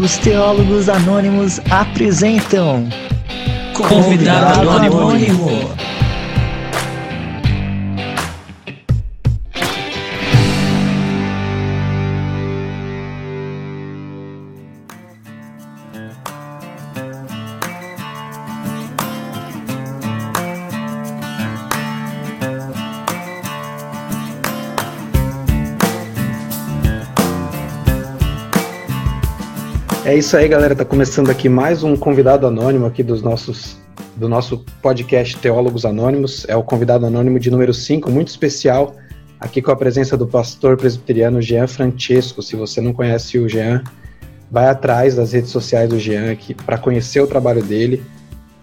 Os Teólogos Anônimos apresentam Convidado Anônimo. É isso aí, galera. Tá começando aqui mais um convidado anônimo aqui dos nossos do nosso podcast Teólogos Anônimos. É o convidado anônimo de número 5, muito especial, aqui com a presença do pastor presbiteriano Jean Francesco. Se você não conhece o Jean, vai atrás das redes sociais do Jean aqui para conhecer o trabalho dele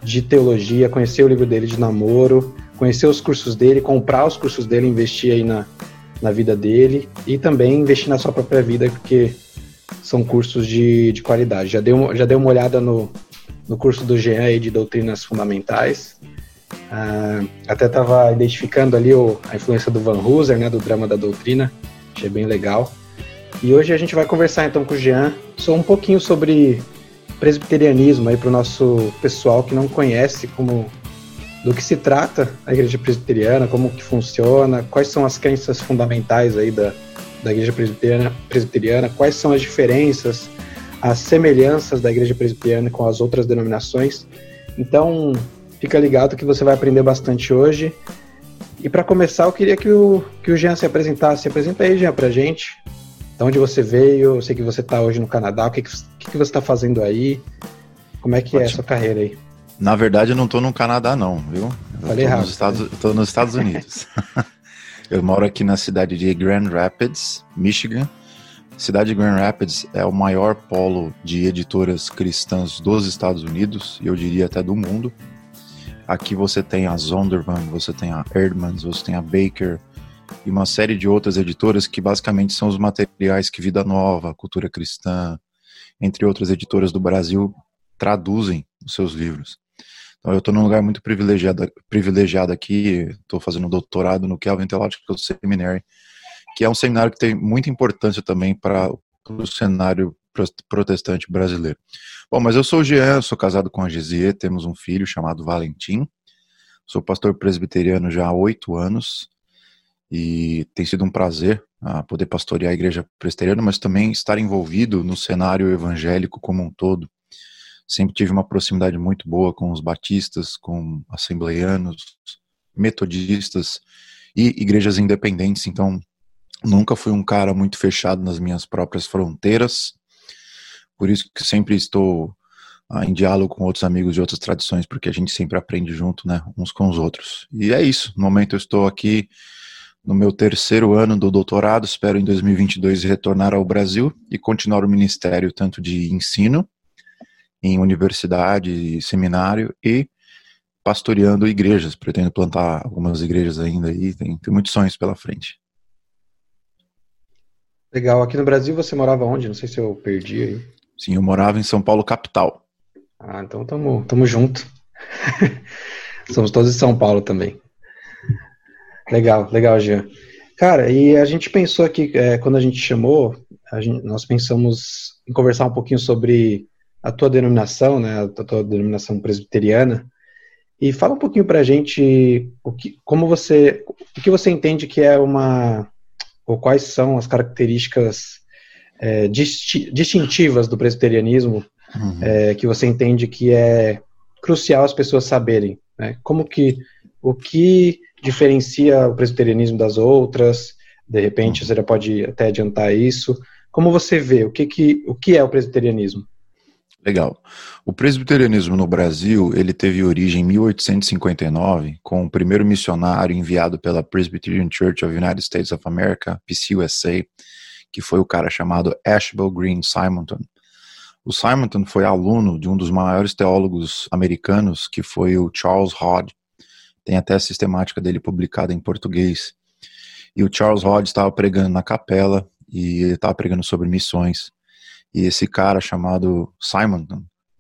de teologia, conhecer o livro dele de namoro, conhecer os cursos dele, comprar os cursos dele, investir aí na, na vida dele e também investir na sua própria vida, porque são cursos de, de qualidade. Já dei, uma, já dei uma olhada no, no curso do Jean aí de doutrinas fundamentais. Uh, até estava identificando ali o, a influência do Van Hooser, né, do drama da doutrina. Achei bem legal. E hoje a gente vai conversar então com o Jean só um pouquinho sobre presbiterianismo aí para o nosso pessoal que não conhece como do que se trata a igreja presbiteriana, como que funciona, quais são as crenças fundamentais aí da, da Igreja Presbiteriana, Presbiteriana, quais são as diferenças, as semelhanças da Igreja Presbiteriana com as outras denominações. Então, fica ligado que você vai aprender bastante hoje. E para começar, eu queria que o, que o Jean se apresentasse. Se apresenta aí, Jean, para gente. De onde você veio? Eu sei que você está hoje no Canadá. O que, que, que você está fazendo aí? Como é que Ótimo. é a sua carreira aí? Na verdade, eu não estou no Canadá, não, viu? Eu Falei errado. Estou nos Estados Unidos. Eu moro aqui na cidade de Grand Rapids, Michigan. A cidade de Grand Rapids é o maior polo de editoras cristãs dos Estados Unidos, e eu diria até do mundo. Aqui você tem a Zondervan, você tem a Erdmans, você tem a Baker e uma série de outras editoras que basicamente são os materiais que Vida Nova, Cultura Cristã, entre outras editoras do Brasil, traduzem os seus livros. Então, eu estou num lugar muito privilegiado, privilegiado aqui, estou fazendo um doutorado no Calvin Theological Seminary, que é um seminário que tem muita importância também para o cenário protestante brasileiro. Bom, mas eu sou o Jean, sou casado com a Gesier, temos um filho chamado Valentim, sou pastor presbiteriano já há oito anos, e tem sido um prazer uh, poder pastorear a igreja presbiteriana, mas também estar envolvido no cenário evangélico como um todo sempre tive uma proximidade muito boa com os batistas, com assembleianos, metodistas e igrejas independentes, então nunca fui um cara muito fechado nas minhas próprias fronteiras, por isso que sempre estou ah, em diálogo com outros amigos de outras tradições, porque a gente sempre aprende junto, né, uns com os outros. E é isso, no momento eu estou aqui no meu terceiro ano do doutorado, espero em 2022 retornar ao Brasil e continuar o ministério tanto de ensino em universidade, seminário e pastoreando igrejas. Pretendo plantar algumas igrejas ainda aí, tem, tem muitos sonhos pela frente. Legal. Aqui no Brasil você morava onde? Não sei se eu perdi aí. Sim, eu morava em São Paulo, capital. Ah, então tamo, tamo junto. Somos todos de São Paulo também. Legal, legal, Jean. Cara, e a gente pensou aqui, é, quando a gente chamou, a gente, nós pensamos em conversar um pouquinho sobre a tua denominação, né, a tua denominação presbiteriana, e fala um pouquinho para a gente o que, como você, o que você entende que é uma, ou quais são as características é, disti distintivas do presbiterianismo uhum. é, que você entende que é crucial as pessoas saberem, né? Como que o que diferencia o presbiterianismo das outras? De repente uhum. você já pode até adiantar isso. Como você vê o que que o que é o presbiterianismo? Legal. O presbiterianismo no Brasil, ele teve origem em 1859, com o primeiro missionário enviado pela Presbyterian Church of United States of America, PCUSA, que foi o cara chamado Ashbel Green Simonton. O Simonton foi aluno de um dos maiores teólogos americanos, que foi o Charles Hodge. Tem até a sistemática dele publicada em português. E o Charles Hodge estava pregando na capela e ele estava pregando sobre missões. E esse cara chamado Simon,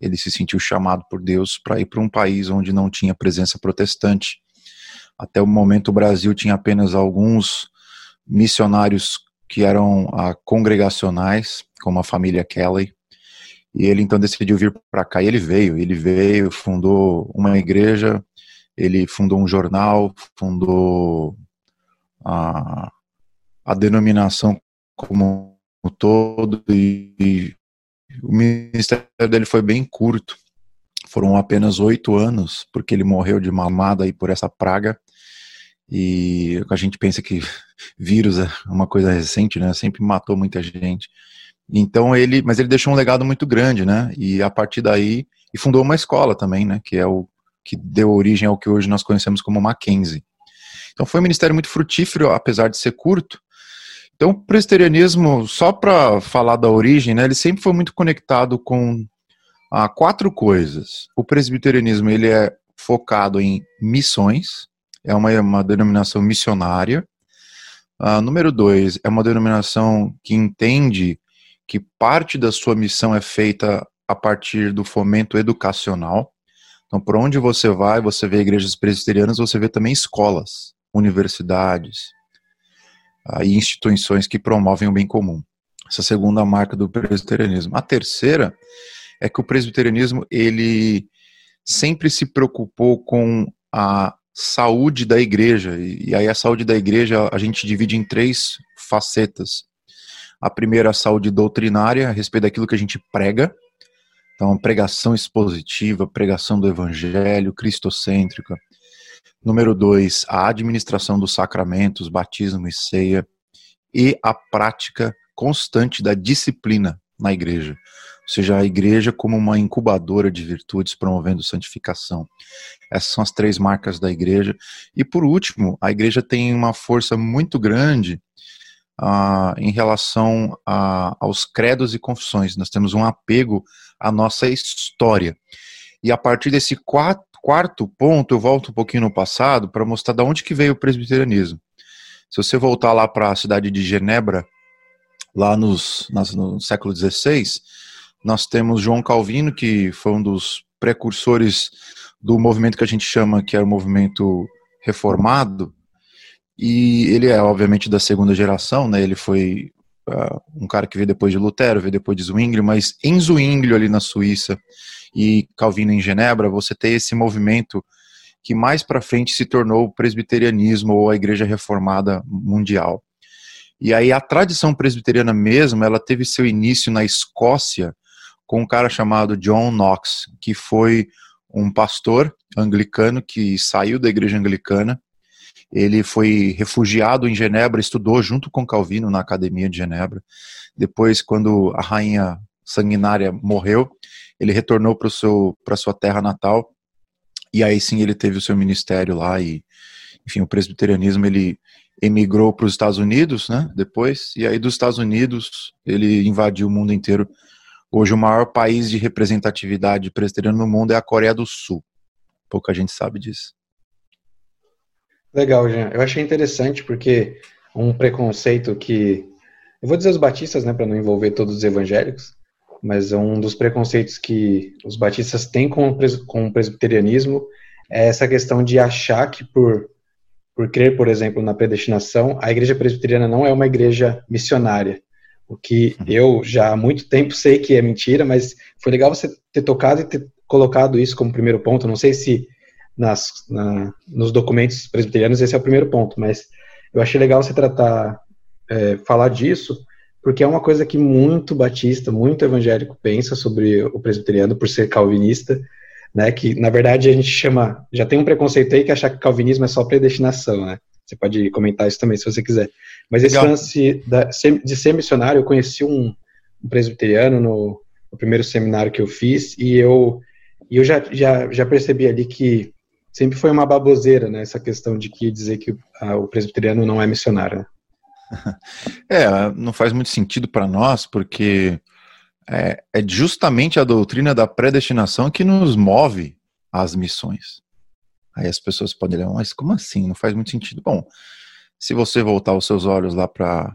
ele se sentiu chamado por Deus para ir para um país onde não tinha presença protestante. Até o momento o Brasil tinha apenas alguns missionários que eram ah, congregacionais, como a família Kelly, E ele então decidiu vir para cá e ele veio. Ele veio, fundou uma igreja, ele fundou um jornal, fundou a, a denominação como todo e, e o ministério dele foi bem curto. Foram apenas oito anos, porque ele morreu de mamada aí por essa praga. E a gente pensa que vírus é uma coisa recente, né? Sempre matou muita gente. Então ele, mas ele deixou um legado muito grande, né? E a partir daí, e fundou uma escola também, né? Que é o que deu origem ao que hoje nós conhecemos como Mackenzie. Então foi um ministério muito frutífero, apesar de ser curto. Então o presbiterianismo, só para falar da origem, né? Ele sempre foi muito conectado com ah, quatro coisas. O presbiterianismo ele é focado em missões, é uma, uma denominação missionária. Uh, número dois, é uma denominação que entende que parte da sua missão é feita a partir do fomento educacional. Então, por onde você vai, você vê igrejas presbiterianas, você vê também escolas, universidades e instituições que promovem o bem comum. Essa segunda marca do presbiterianismo. A terceira é que o presbiterianismo ele sempre se preocupou com a saúde da igreja. E, aí a saúde da igreja a gente divide em três facetas. A primeira, a saúde doutrinária, a respeito daquilo que a gente prega. Então, pregação expositiva, pregação do evangelho, cristocêntrica. Número dois, a administração dos sacramentos, batismo e ceia. E a prática constante da disciplina na igreja ou seja, a igreja como uma incubadora de virtudes promovendo santificação. Essas são as três marcas da igreja. E por último, a igreja tem uma força muito grande uh, em relação a, aos credos e confissões. Nós temos um apego à nossa história. E a partir desse quarto, quarto ponto, eu volto um pouquinho no passado para mostrar de onde que veio o presbiterianismo. Se você voltar lá para a cidade de Genebra, lá nos, no século XVI, nós temos João Calvino, que foi um dos precursores do movimento que a gente chama que é o movimento reformado, e ele é obviamente da segunda geração, né? Ele foi um cara que veio depois de Lutero, veio depois de Zwinglio, mas em Zwinglio ali na Suíça e Calvino em Genebra, você tem esse movimento que mais para frente se tornou o presbiterianismo ou a Igreja Reformada Mundial. E aí a tradição presbiteriana mesmo, ela teve seu início na Escócia com um cara chamado John Knox, que foi um pastor anglicano que saiu da igreja anglicana. Ele foi refugiado em Genebra, estudou junto com Calvino na Academia de Genebra. Depois, quando a rainha sanguinária morreu, ele retornou para sua terra natal. E aí sim ele teve o seu ministério lá e, enfim, o presbiterianismo ele emigrou para os Estados Unidos, né? Depois e aí dos Estados Unidos ele invadiu o mundo inteiro Hoje, o maior país de representatividade presbiteriana no mundo é a Coreia do Sul. Pouca gente sabe disso. Legal, Jean. Eu achei interessante porque um preconceito que. Eu vou dizer os batistas, né, para não envolver todos os evangélicos, mas um dos preconceitos que os batistas têm com o, presbiterianismo é essa questão de achar que por, por crer, por exemplo, na predestinação, a igreja presbiteriana não é uma igreja missionária. O que uhum. eu já há muito tempo sei que é mentira, mas foi legal você ter tocado e ter colocado isso como primeiro ponto. Não sei se nas, na, nos documentos presbiterianos esse é o primeiro ponto, mas eu achei legal você tratar, é, falar disso, porque é uma coisa que muito batista, muito evangélico pensa sobre o presbiteriano por ser calvinista, né? Que na verdade a gente chama, já tem um preconceito aí que achar que calvinismo é só predestinação, né? Você pode comentar isso também se você quiser. Mas esse Legal. lance da, de ser missionário, eu conheci um, um presbiteriano no, no, primeiro seminário que eu fiz e eu, e eu já, já, já percebi ali que sempre foi uma baboseira, né? Essa questão de que dizer que a, o presbiteriano não é missionário. Né? É, não faz muito sentido para nós, porque é, é justamente a doutrina da predestinação que nos move às missões. Aí as pessoas podem ler, mas como assim? Não faz muito sentido. Bom, se você voltar os seus olhos lá para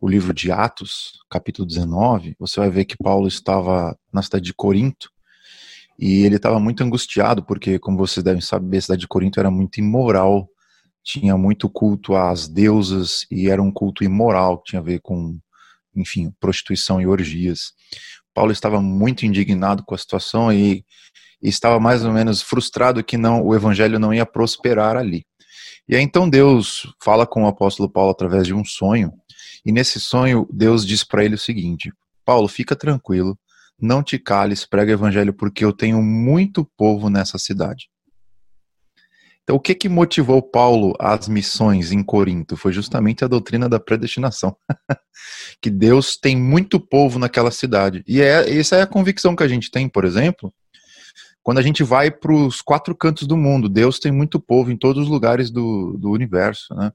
o livro de Atos, capítulo 19, você vai ver que Paulo estava na cidade de Corinto e ele estava muito angustiado, porque, como vocês devem saber, a cidade de Corinto era muito immoral, tinha muito culto às deusas e era um culto imoral, que tinha a ver com enfim, prostituição e orgias. Paulo estava muito indignado com a situação e, e estava mais ou menos frustrado que não o evangelho não ia prosperar ali. E aí então Deus fala com o apóstolo Paulo através de um sonho, e nesse sonho Deus diz para ele o seguinte: Paulo, fica tranquilo, não te cales, prega o evangelho, porque eu tenho muito povo nessa cidade. Então, o que que motivou Paulo às missões em Corinto? Foi justamente a doutrina da predestinação. que Deus tem muito povo naquela cidade. E é, essa é a convicção que a gente tem, por exemplo, quando a gente vai para os quatro cantos do mundo. Deus tem muito povo em todos os lugares do, do universo, né?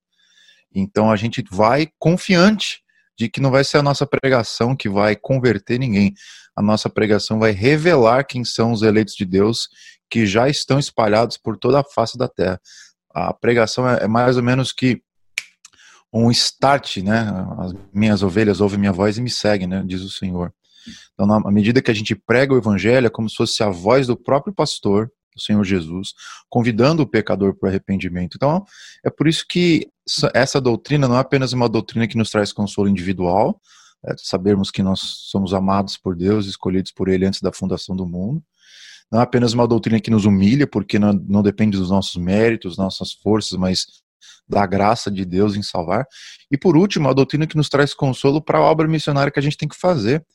Então a gente vai confiante de que não vai ser a nossa pregação que vai converter ninguém. A nossa pregação vai revelar quem são os eleitos de Deus que já estão espalhados por toda a face da terra. A pregação é, é mais ou menos que um start, né? As minhas ovelhas ouvem minha voz e me seguem, né? Diz o Senhor. Então, à medida que a gente prega o evangelho, é como se fosse a voz do próprio pastor, o Senhor Jesus, convidando o pecador para o arrependimento. Então, é por isso que essa doutrina não é apenas uma doutrina que nos traz consolo individual, é sabermos que nós somos amados por Deus, escolhidos por Ele antes da fundação do mundo, não é apenas uma doutrina que nos humilha, porque não, não depende dos nossos méritos, nossas forças, mas da graça de Deus em salvar. E por último, a doutrina que nos traz consolo para a obra missionária que a gente tem que fazer.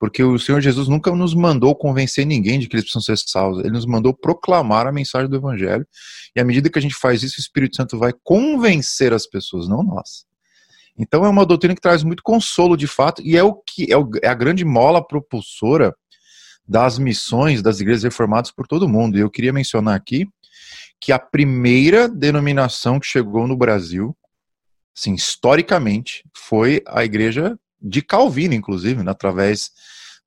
Porque o Senhor Jesus nunca nos mandou convencer ninguém de que eles precisam ser salvos. Ele nos mandou proclamar a mensagem do Evangelho. E à medida que a gente faz isso, o Espírito Santo vai convencer as pessoas, não nós. Então é uma doutrina que traz muito consolo de fato, e é o que é, o, é a grande mola propulsora das missões das igrejas reformadas por todo o mundo. E eu queria mencionar aqui que a primeira denominação que chegou no Brasil, assim, historicamente, foi a igreja de Calvino, inclusive, né, através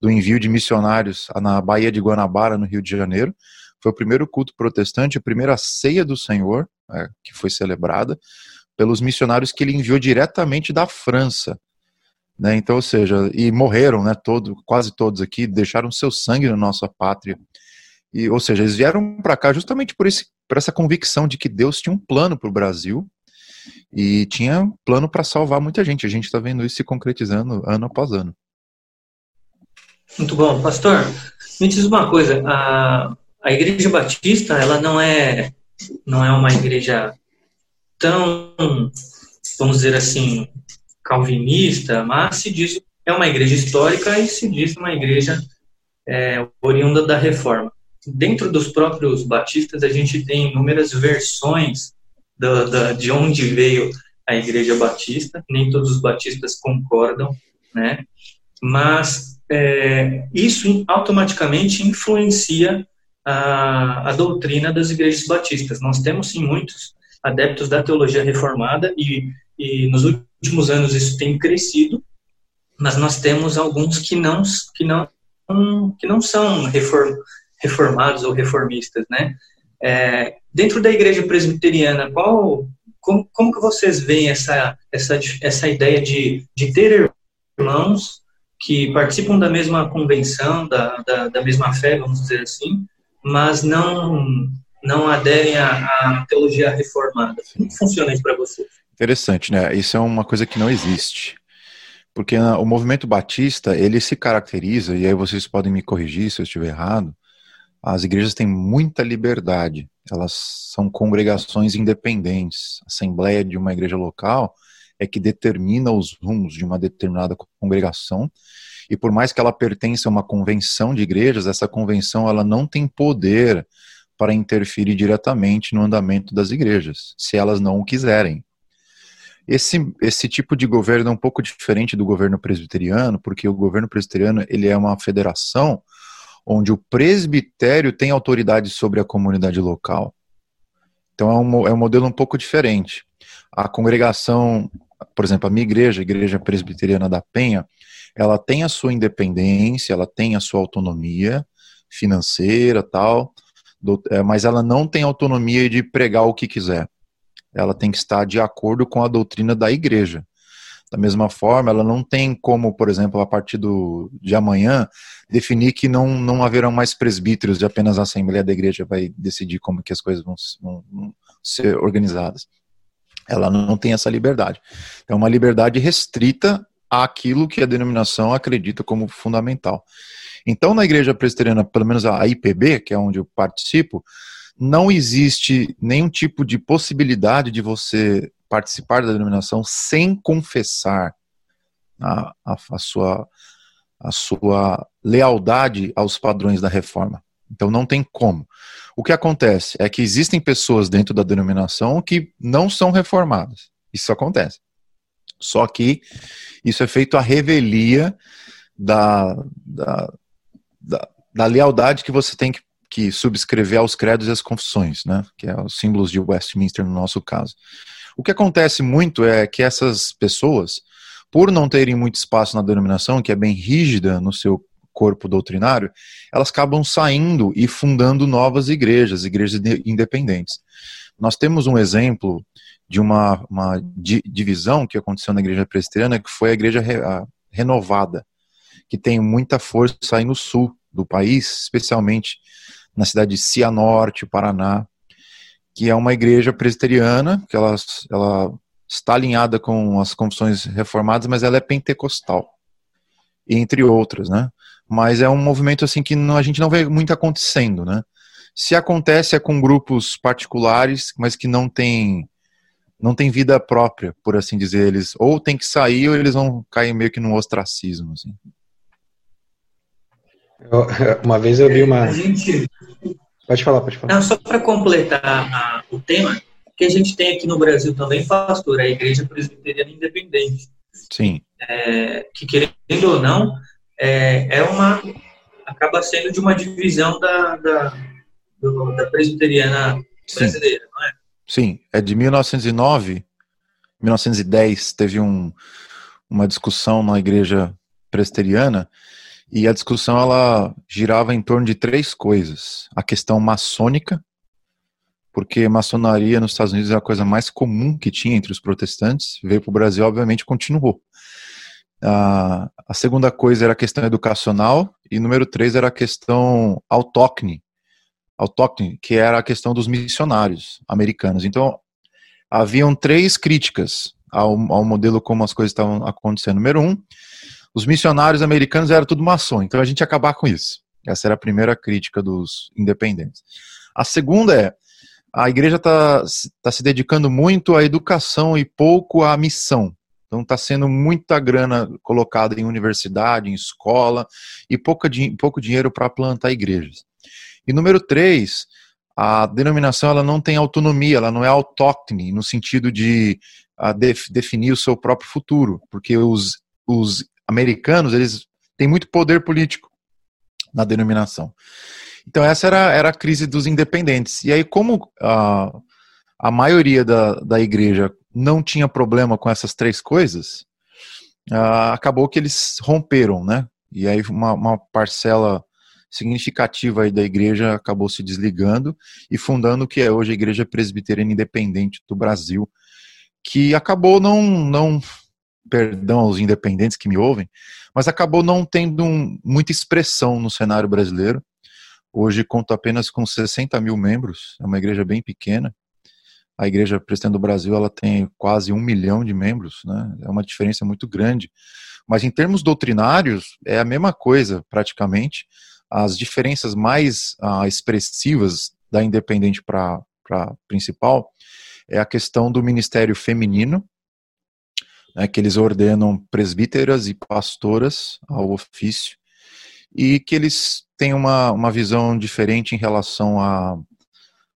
do envio de missionários na Baía de Guanabara, no Rio de Janeiro. Foi o primeiro culto protestante, a primeira ceia do Senhor, é, que foi celebrada pelos missionários que ele enviou diretamente da França. Né? Então, ou seja, e morreram, né? Todo, quase todos aqui deixaram seu sangue na nossa pátria. E, ou seja, eles vieram para cá justamente por, esse, por essa convicção de que Deus tinha um plano para o Brasil e tinha plano para salvar muita gente. A gente está vendo isso se concretizando ano após ano. Muito bom, pastor. Me diz uma coisa: a, a Igreja Batista, ela não é não é uma igreja tão, vamos dizer assim, calvinista, mas se diz é uma igreja histórica e se diz uma igreja é, oriunda da reforma. Dentro dos próprios batistas, a gente tem inúmeras versões do, da, de onde veio a igreja batista, nem todos os batistas concordam, né? mas é, isso automaticamente influencia a, a doutrina das igrejas batistas. Nós temos, sim, muitos adeptos da teologia reformada e, e nos últimos anos isso tem crescido, mas nós temos alguns que não que não que não são reform, reformados ou reformistas, né? É, dentro da igreja presbiteriana, qual como, como que vocês veem essa essa essa ideia de, de ter irmãos que participam da mesma convenção, da, da, da mesma fé, vamos dizer assim, mas não não aderem à, à teologia reformada. Como funciona isso para vocês? Interessante, né? Isso é uma coisa que não existe. Porque o movimento batista, ele se caracteriza, e aí vocês podem me corrigir se eu estiver errado, as igrejas têm muita liberdade. Elas são congregações independentes. A assembleia de uma igreja local é que determina os rumos de uma determinada congregação. E por mais que ela pertença a uma convenção de igrejas, essa convenção ela não tem poder para interferir diretamente no andamento das igrejas, se elas não o quiserem. Esse, esse tipo de governo é um pouco diferente do governo presbiteriano, porque o governo presbiteriano ele é uma federação onde o presbitério tem autoridade sobre a comunidade local. Então é um, é um modelo um pouco diferente. A congregação, por exemplo, a minha igreja, a Igreja Presbiteriana da Penha, ela tem a sua independência, ela tem a sua autonomia financeira tal, é, mas ela não tem autonomia de pregar o que quiser. Ela tem que estar de acordo com a doutrina da igreja. Da mesma forma, ela não tem como, por exemplo, a partir do, de amanhã, definir que não, não haverão mais presbíteros de apenas a Assembleia da Igreja vai decidir como que as coisas vão, vão, vão ser organizadas. Ela não tem essa liberdade. É uma liberdade restrita àquilo que a denominação acredita como fundamental. Então, na igreja presbiteriana, pelo menos a IPB, que é onde eu participo, não existe nenhum tipo de possibilidade de você participar da denominação sem confessar a, a, a, sua, a sua lealdade aos padrões da reforma. Então não tem como. O que acontece é que existem pessoas dentro da denominação que não são reformadas. Isso acontece. Só que isso é feito à revelia da, da, da, da lealdade que você tem que, que subscrever aos credos e às confissões, né? que é os símbolos de Westminster no nosso caso. O que acontece muito é que essas pessoas, por não terem muito espaço na denominação, que é bem rígida no seu corpo doutrinário, elas acabam saindo e fundando novas igrejas, igrejas independentes. Nós temos um exemplo de uma, uma di, divisão que aconteceu na igreja presbiteriana, que foi a igreja re, a, renovada, que tem muita força aí no sul do país, especialmente na cidade de Cianorte, Paraná, que é uma igreja presbiteriana, que ela, ela está alinhada com as confissões reformadas, mas ela é pentecostal, entre outras, né? Mas é um movimento assim que não, a gente não vê muito acontecendo, né? Se acontece é com grupos particulares, mas que não tem não tem vida própria, por assim dizer, eles ou tem que sair ou eles vão cair meio que no ostracismo, assim. Uma vez eu vi uma. Pode falar, pode falar. Não, só para completar a, o tema, que a gente tem aqui no Brasil também, pastor, a Igreja Presbiteriana Independente. Sim. É, que querendo ou não, é, é uma acaba sendo de uma divisão da, da, do, da presbiteriana brasileira, Sim. não é? Sim, é de 1909, 1910 teve um, uma discussão na igreja presbiteriana e a discussão ela girava em torno de três coisas: a questão maçônica, porque maçonaria nos Estados Unidos é a coisa mais comum que tinha entre os protestantes, veio para o Brasil, obviamente, continuou. Uh, a segunda coisa era a questão educacional, e número três era a questão autóctone, autóctone, que era a questão dos missionários americanos. Então, haviam três críticas ao, ao modelo como as coisas estavam acontecendo. Número um, os missionários americanos eram tudo maçom, então a gente ia acabar com isso. Essa era a primeira crítica dos independentes. A segunda é, a igreja está tá se dedicando muito à educação e pouco à missão. Então está sendo muita grana colocada em universidade, em escola, e pouca, pouco dinheiro para plantar igrejas. E número três, a denominação ela não tem autonomia, ela não é autóctone, no sentido de a, def, definir o seu próprio futuro, porque os, os americanos eles têm muito poder político na denominação. Então essa era, era a crise dos independentes. E aí como a, a maioria da, da igreja não tinha problema com essas três coisas, acabou que eles romperam, né? E aí uma, uma parcela significativa aí da igreja acabou se desligando e fundando o que é hoje a Igreja Presbiteriana Independente do Brasil, que acabou não, não perdão aos independentes que me ouvem, mas acabou não tendo um, muita expressão no cenário brasileiro. Hoje conta apenas com 60 mil membros, é uma igreja bem pequena. A Igreja Presbiteriana do Brasil ela tem quase um milhão de membros, né? é uma diferença muito grande. Mas em termos doutrinários, é a mesma coisa, praticamente as diferenças mais uh, expressivas da independente para principal é a questão do ministério feminino, né, que eles ordenam presbíteras e pastoras ao ofício, e que eles têm uma, uma visão diferente em relação à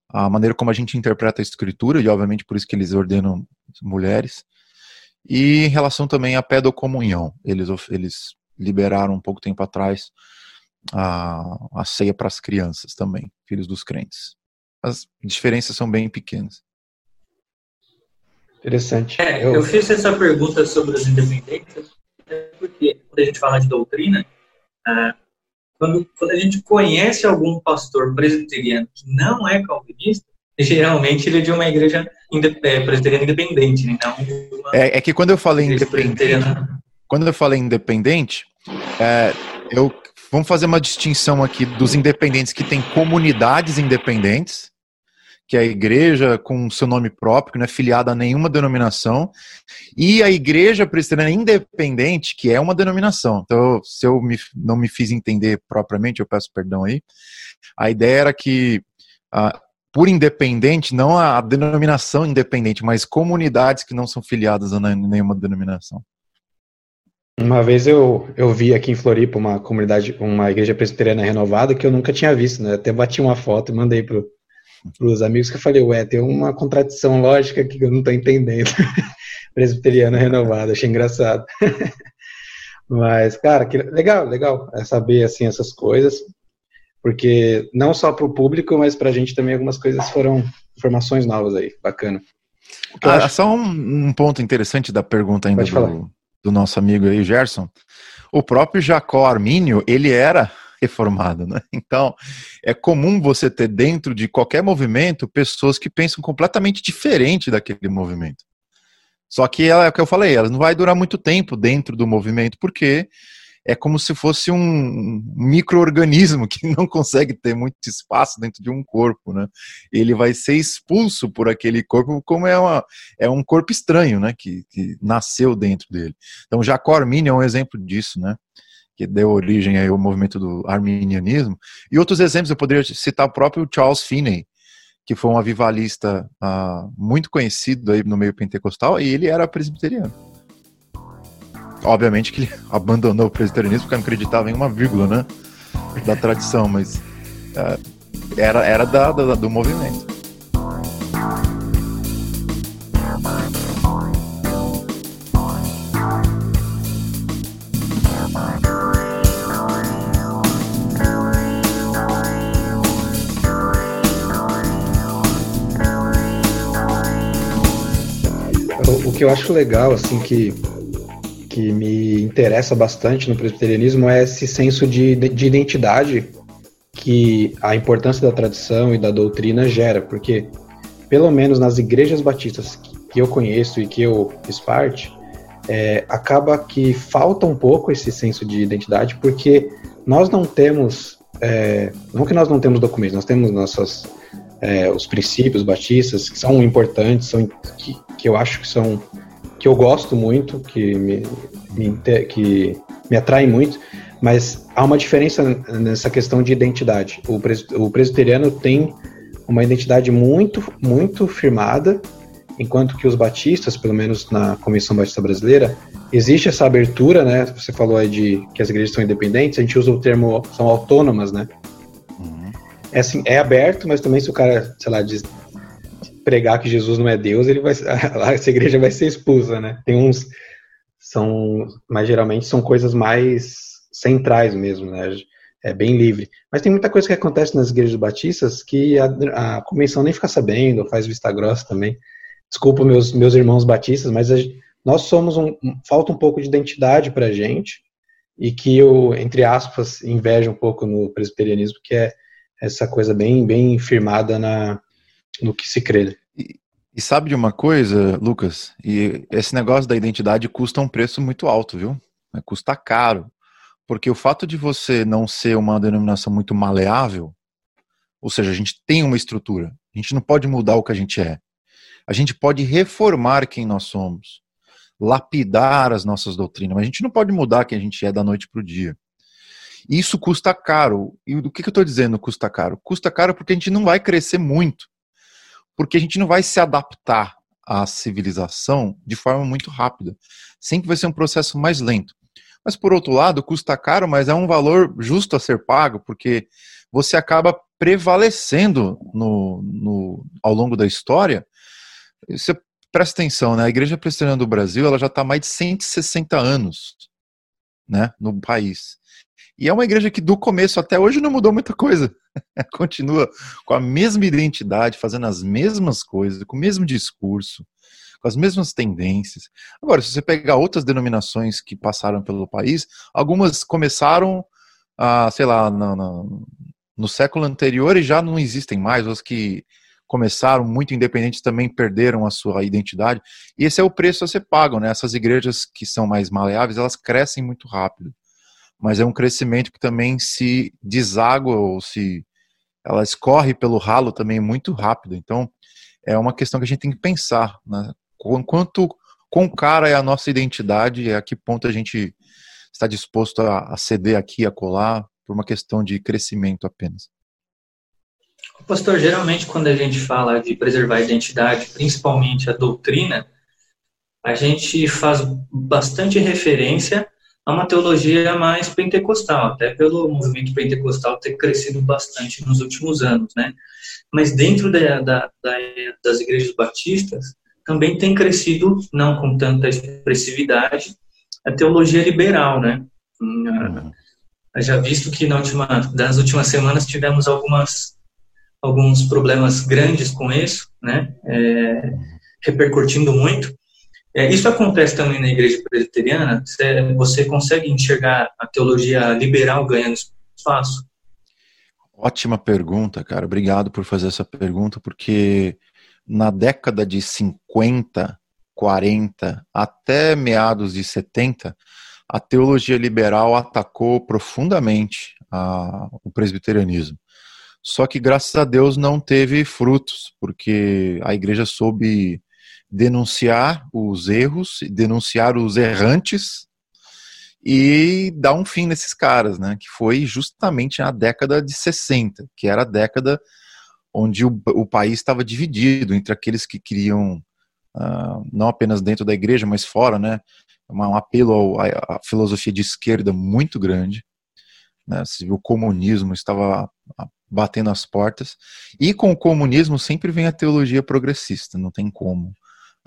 a, a maneira como a gente interpreta a escritura, e obviamente por isso que eles ordenam mulheres, e em relação também à pedocomunhão. Eles, eles liberaram um pouco tempo atrás a, a ceia para as crianças também, filhos dos crentes. As diferenças são bem pequenas. Interessante. É, eu... eu... fiz essa pergunta sobre os independentes, porque quando a gente fala de doutrina, ah, quando, quando a gente conhece algum pastor presbiteriano que não é calvinista, geralmente ele é de uma igreja é, presbiteriana independente, né? não uma é, é que quando eu falei independente, quando eu falei independente, é, eu Vamos fazer uma distinção aqui dos independentes que têm comunidades independentes, que é a igreja com seu nome próprio, que não é filiada a nenhuma denominação, e a igreja presbiteriana independente, que é uma denominação. Então, se eu me, não me fiz entender propriamente, eu peço perdão aí. A ideia era que, por independente, não a denominação independente, mas comunidades que não são filiadas a nenhuma denominação. Uma vez eu, eu vi aqui em Floripa uma comunidade, uma igreja presbiteriana renovada que eu nunca tinha visto, né? Até bati uma foto e mandei para os amigos que eu falei, ué, tem uma contradição lógica que eu não estou entendendo. presbiteriana renovada, achei engraçado. Mas, cara, que legal, legal é saber assim essas coisas, porque não só para o público, mas para a gente também algumas coisas foram informações novas aí, bacana. Ah, acho... Só um, um, ponto interessante da pergunta ainda do, do nosso amigo aí, Gerson, o próprio Jacó Armínio, ele era reformado, né? Então, é comum você ter dentro de qualquer movimento pessoas que pensam completamente diferente daquele movimento. Só que é o que eu falei, ela não vai durar muito tempo dentro do movimento, porque é como se fosse um microorganismo que não consegue ter muito espaço dentro de um corpo, né? Ele vai ser expulso por aquele corpo como é, uma, é um corpo estranho, né? Que, que nasceu dentro dele. Então, Jacó Arminio é um exemplo disso, né? Que deu origem aí ao movimento do arminianismo. E outros exemplos, eu poderia citar o próprio Charles Finney, que foi um avivalista uh, muito conhecido aí no meio pentecostal, e ele era presbiteriano. Obviamente que ele abandonou o presbiterianismo porque não acreditava em uma vírgula, né? Da tradição, mas uh, era, era da, da, do movimento. Que eu acho legal, assim, que que me interessa bastante no presbiterianismo é esse senso de, de identidade que a importância da tradição e da doutrina gera, porque pelo menos nas igrejas batistas que eu conheço e que eu fiz parte, é, acaba que falta um pouco esse senso de identidade, porque nós não temos, é, não que nós não temos documentos, nós temos nossas, é, os princípios batistas que são importantes, são, que, que eu acho que são que eu gosto muito, que me, me, que me atrai muito, mas há uma diferença nessa questão de identidade. O, pres, o presbiteriano tem uma identidade muito, muito firmada, enquanto que os batistas, pelo menos na Comissão Batista Brasileira, existe essa abertura, né? Você falou aí de que as igrejas são independentes, a gente usa o termo são autônomas, né? É assim, é aberto, mas também se o cara, sei lá, diz, pregar que Jesus não é Deus, ele vai, essa igreja vai ser expulsa, né? Tem uns são, mas geralmente são coisas mais centrais mesmo, né? É bem livre. Mas tem muita coisa que acontece nas igrejas batistas que a, a convenção nem fica sabendo, faz vista grossa também. Desculpa meus meus irmãos batistas, mas a, nós somos um, falta um pouco de identidade para gente e que eu, entre aspas, invejo um pouco no presbiterianismo, que é essa coisa bem bem firmada na no que se crê. E, e sabe de uma coisa, Lucas? E esse negócio da identidade custa um preço muito alto, viu? É, custa caro. Porque o fato de você não ser uma denominação muito maleável, ou seja, a gente tem uma estrutura, a gente não pode mudar o que a gente é. A gente pode reformar quem nós somos, lapidar as nossas doutrinas, mas a gente não pode mudar quem a gente é da noite para o dia. Isso custa caro. E do que, que eu estou dizendo custa caro? Custa caro porque a gente não vai crescer muito porque a gente não vai se adaptar à civilização de forma muito rápida. Sempre vai ser um processo mais lento. Mas, por outro lado, custa caro, mas é um valor justo a ser pago, porque você acaba prevalecendo no, no, ao longo da história. Você presta atenção, né? A Igreja Presbiteriana do Brasil ela já está mais de 160 anos né, no país. E é uma igreja que do começo até hoje não mudou muita coisa. Continua com a mesma identidade, fazendo as mesmas coisas, com o mesmo discurso, com as mesmas tendências. Agora, se você pegar outras denominações que passaram pelo país, algumas começaram, ah, sei lá, no, no, no século anterior e já não existem mais. Os que começaram muito independentes também perderam a sua identidade. E esse é o preço a ser pago, né? Essas igrejas que são mais maleáveis, elas crescem muito rápido mas é um crescimento que também se deságua ou se ela escorre pelo ralo também muito rápido. Então, é uma questão que a gente tem que pensar, né? Quanto quão cara é a nossa identidade e a que ponto a gente está disposto a, a ceder aqui, a colar, por uma questão de crescimento apenas. Pastor, geralmente quando a gente fala de preservar a identidade, principalmente a doutrina, a gente faz bastante referência a uma teologia mais pentecostal, até pelo movimento pentecostal ter crescido bastante nos últimos anos, né? Mas dentro da, da, da, das igrejas batistas também tem crescido, não com tanta expressividade, a teologia liberal, né? Uhum. Já visto que na última, das últimas semanas tivemos algumas alguns problemas grandes com isso, né? É, repercutindo muito. É, isso acontece também na igreja presbiteriana? Você, você consegue enxergar a teologia liberal ganhando espaço? Ótima pergunta, cara. Obrigado por fazer essa pergunta, porque na década de 50, 40 até meados de 70, a teologia liberal atacou profundamente a, o presbiterianismo. Só que, graças a Deus, não teve frutos, porque a igreja soube denunciar os erros, denunciar os errantes e dar um fim nesses caras, né? Que foi justamente na década de 60, que era a década onde o, o país estava dividido entre aqueles que queriam, uh, não apenas dentro da igreja, mas fora, né? Um apelo à filosofia de esquerda muito grande. Né? O comunismo estava batendo as portas. E com o comunismo sempre vem a teologia progressista, não tem como.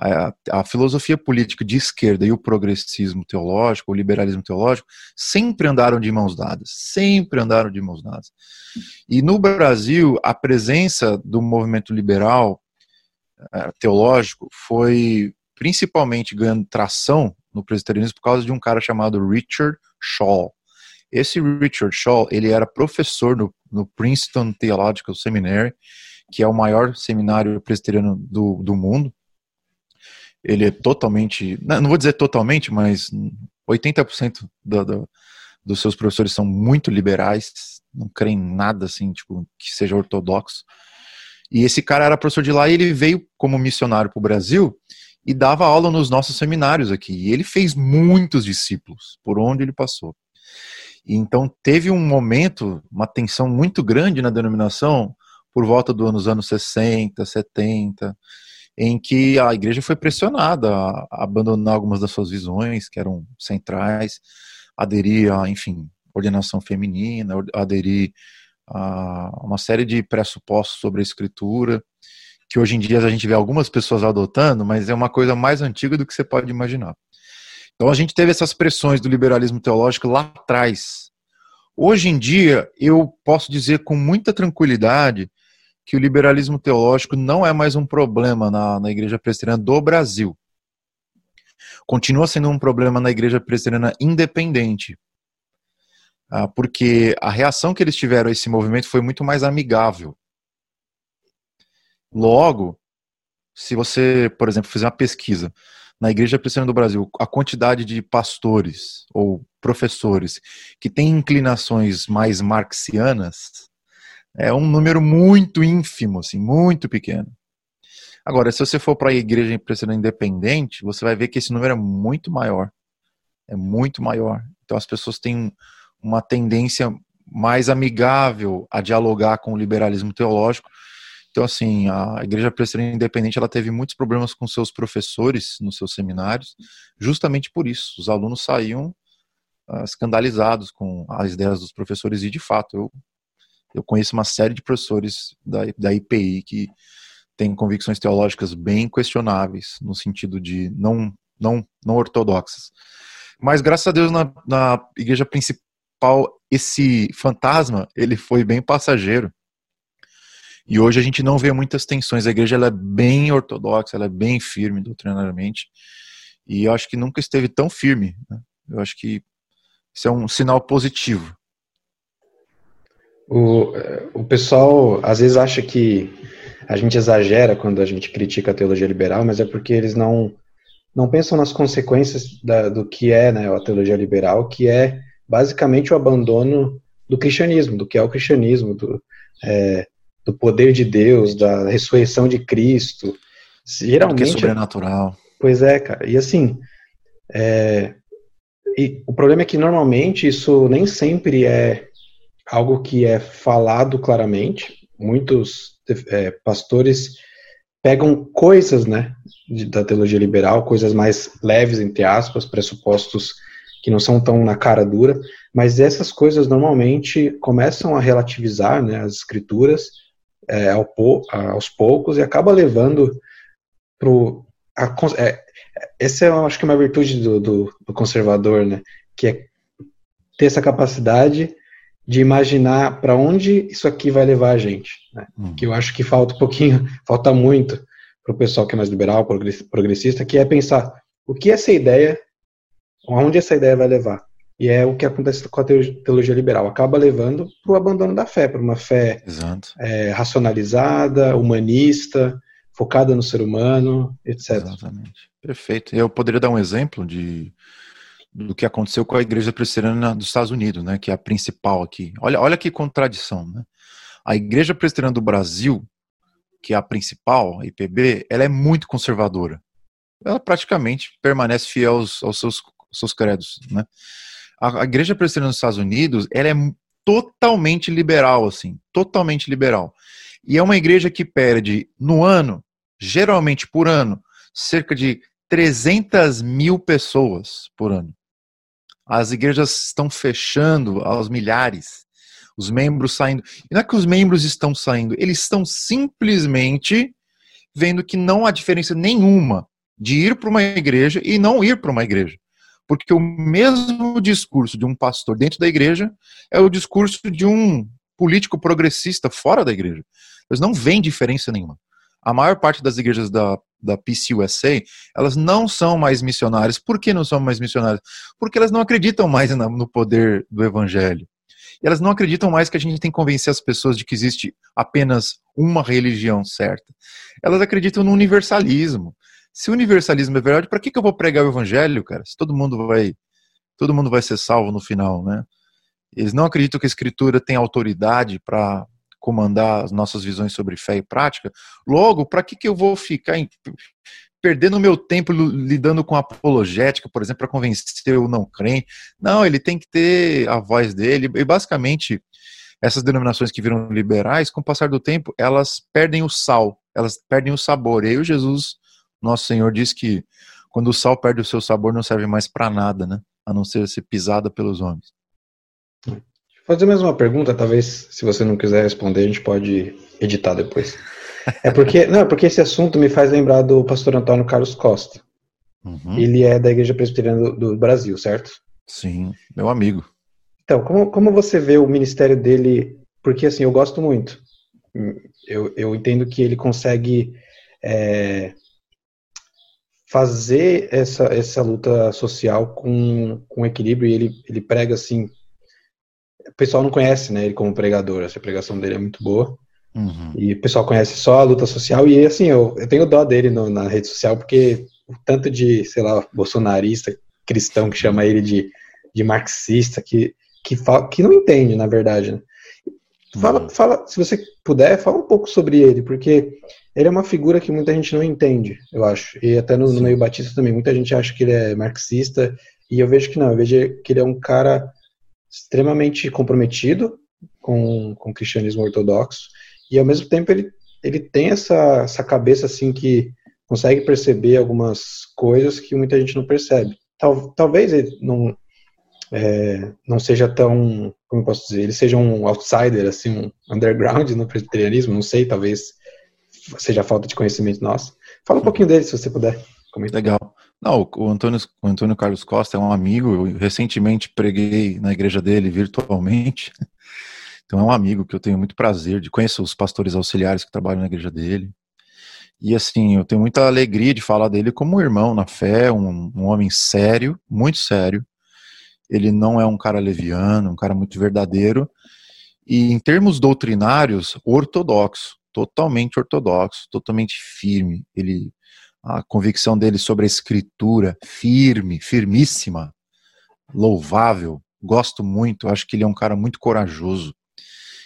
A, a, filosofia política de esquerda e o progressismo teológico, o liberalismo teológico, sempre andaram de mãos dadas, sempre andaram de mãos dadas. E no Brasil, a presença do movimento liberal uh, teológico foi principalmente ganhando tração no presbiterianismo por causa de um cara chamado Richard Shaw. Esse Richard Shaw, ele era professor no, no Princeton Theological Seminary, que é o maior seminário presbiteriano do, do mundo. Ele é totalmente, não vou dizer totalmente, mas 80% do, do, dos seus professores são muito liberais, não creem em nada assim, tipo, que seja ortodoxo. E esse cara era professor de lá e ele veio como missionário para o Brasil e dava aula nos nossos seminários aqui. E ele fez muitos discípulos por onde ele passou. E então teve um momento, uma tensão muito grande na denominação por volta dos anos 60, 70, em que a igreja foi pressionada a abandonar algumas das suas visões, que eram centrais, aderir a, enfim, ordenação feminina, aderir a uma série de pressupostos sobre a escritura, que hoje em dia a gente vê algumas pessoas adotando, mas é uma coisa mais antiga do que você pode imaginar. Então a gente teve essas pressões do liberalismo teológico lá atrás. Hoje em dia, eu posso dizer com muita tranquilidade que o liberalismo teológico não é mais um problema na, na igreja presbiteriana do Brasil. Continua sendo um problema na igreja presbiteriana independente. Ah, porque a reação que eles tiveram a esse movimento foi muito mais amigável. Logo, se você, por exemplo, fizer uma pesquisa na Igreja Presbiteriana do Brasil, a quantidade de pastores ou professores que têm inclinações mais marxianas é um número muito ínfimo, assim, muito pequeno. Agora, se você for para a Igreja Presbiteriana Independente, você vai ver que esse número é muito maior. É muito maior. Então as pessoas têm uma tendência mais amigável a dialogar com o liberalismo teológico então, assim, a Igreja Presbiteriana Independente ela teve muitos problemas com seus professores nos seus seminários, justamente por isso. Os alunos saíam uh, escandalizados com as ideias dos professores, e de fato, eu, eu conheço uma série de professores da, da IPI que têm convicções teológicas bem questionáveis, no sentido de não, não, não ortodoxas. Mas, graças a Deus, na, na igreja principal, esse fantasma ele foi bem passageiro e hoje a gente não vê muitas tensões. A igreja ela é bem ortodoxa, ela é bem firme doutrinariamente. E eu acho que nunca esteve tão firme. Né? Eu acho que isso é um sinal positivo. O, o pessoal às vezes acha que a gente exagera quando a gente critica a teologia liberal, mas é porque eles não, não pensam nas consequências da, do que é né, a teologia liberal, que é basicamente o abandono do cristianismo, do que é o cristianismo, do, é, do poder de Deus, da ressurreição de Cristo. Geralmente. Que é sobrenatural. Pois é, cara. E assim, é, e o problema é que normalmente isso nem sempre é algo que é falado claramente. Muitos é, pastores pegam coisas, né, da teologia liberal, coisas mais leves, entre aspas, pressupostos que não são tão na cara dura, mas essas coisas normalmente começam a relativizar, né, as escrituras é, ao, aos poucos e acaba levando pro a, é, essa eu acho que é uma virtude do, do, do conservador, né, que é ter essa capacidade de imaginar para onde isso aqui vai levar a gente. Né? Uhum. Que eu acho que falta um pouquinho, falta muito para o pessoal que é mais liberal, progressista, que é pensar o que essa ideia, aonde essa ideia vai levar. E é o que acontece com a teologia liberal. Acaba levando para o abandono da fé, para uma fé é, racionalizada, humanista, focada no ser humano, etc. Exatamente. Perfeito. Eu poderia dar um exemplo de do que aconteceu com a Igreja Presbiteriana dos Estados Unidos, né, que é a principal aqui. Olha, olha que contradição, né? A Igreja Presbiteriana do Brasil, que é a principal, a IPB, ela é muito conservadora. Ela praticamente permanece fiel aos, aos seus, aos seus credos, né? A, a Igreja Presbiteriana dos Estados Unidos, ela é totalmente liberal, assim, totalmente liberal. E é uma igreja que perde no ano, geralmente por ano, cerca de 300 mil pessoas por ano. As igrejas estão fechando aos milhares, os membros saindo. E não é que os membros estão saindo, eles estão simplesmente vendo que não há diferença nenhuma de ir para uma igreja e não ir para uma igreja. Porque o mesmo discurso de um pastor dentro da igreja é o discurso de um político progressista fora da igreja. Eles não veem diferença nenhuma. A maior parte das igrejas da da PCUSA, elas não são mais missionárias. Por que não são mais missionárias? Porque elas não acreditam mais no poder do evangelho. E elas não acreditam mais que a gente tem que convencer as pessoas de que existe apenas uma religião certa. Elas acreditam no universalismo. Se o universalismo é verdade, para que, que eu vou pregar o evangelho, cara? Se todo mundo vai todo mundo vai ser salvo no final, né? Eles não acreditam que a escritura tem autoridade para comandar as nossas visões sobre fé e prática, logo, para que, que eu vou ficar em, perdendo meu tempo lidando com apologética, por exemplo, para convencer o não crente? Não, ele tem que ter a voz dele, e basicamente essas denominações que viram liberais, com o passar do tempo, elas perdem o sal, elas perdem o sabor. E aí o Jesus, nosso Senhor, diz que quando o sal perde o seu sabor, não serve mais para nada, né? A não ser ser pisada pelos homens. Fazer mais uma pergunta, talvez, se você não quiser responder, a gente pode editar depois. É porque, não, porque esse assunto me faz lembrar do pastor Antônio Carlos Costa. Uhum. Ele é da Igreja Presbiteriana do, do, Brasil, certo? Sim, meu amigo. Então, como, como você vê o ministério dele? Porque, assim, eu gosto muito. Eu, eu entendo que ele consegue é, fazer essa, essa luta social com, com equilíbrio e ele, ele prega, assim, o pessoal não conhece, né, ele como pregador, essa pregação dele é muito boa. Uhum. E o pessoal conhece só a luta social e assim, eu, eu tenho dó dele no, na rede social porque o tanto de, sei lá, bolsonarista cristão que chama ele de, de marxista, que, que, fala, que não entende, na verdade, né? Fala, uhum. fala, se você puder, fala um pouco sobre ele, porque ele é uma figura que muita gente não entende, eu acho. E até no, no meio batista também, muita gente acha que ele é marxista, e eu vejo que não, eu vejo que ele é um cara extremamente comprometido com, com o cristianismo ortodoxo e ao mesmo tempo ele, ele tem essa, essa cabeça assim que consegue perceber algumas coisas que muita gente não percebe. Tal, talvez ele não é, não seja tão, como eu posso dizer, ele seja um outsider, assim, um underground no presbiterianismo, não sei, talvez seja falta de conhecimento nosso. Fala um pouquinho dele, se você puder. Legal. Não, o Antônio, o Antônio Carlos Costa é um amigo, eu recentemente preguei na igreja dele virtualmente. Então é um amigo que eu tenho muito prazer de conhecer os pastores auxiliares que trabalham na igreja dele. E assim, eu tenho muita alegria de falar dele como um irmão na fé, um, um homem sério, muito sério. Ele não é um cara leviano, um cara muito verdadeiro. E em termos doutrinários, ortodoxo, totalmente ortodoxo, totalmente firme. Ele a convicção dele sobre a escritura, firme, firmíssima, louvável. Gosto muito, acho que ele é um cara muito corajoso.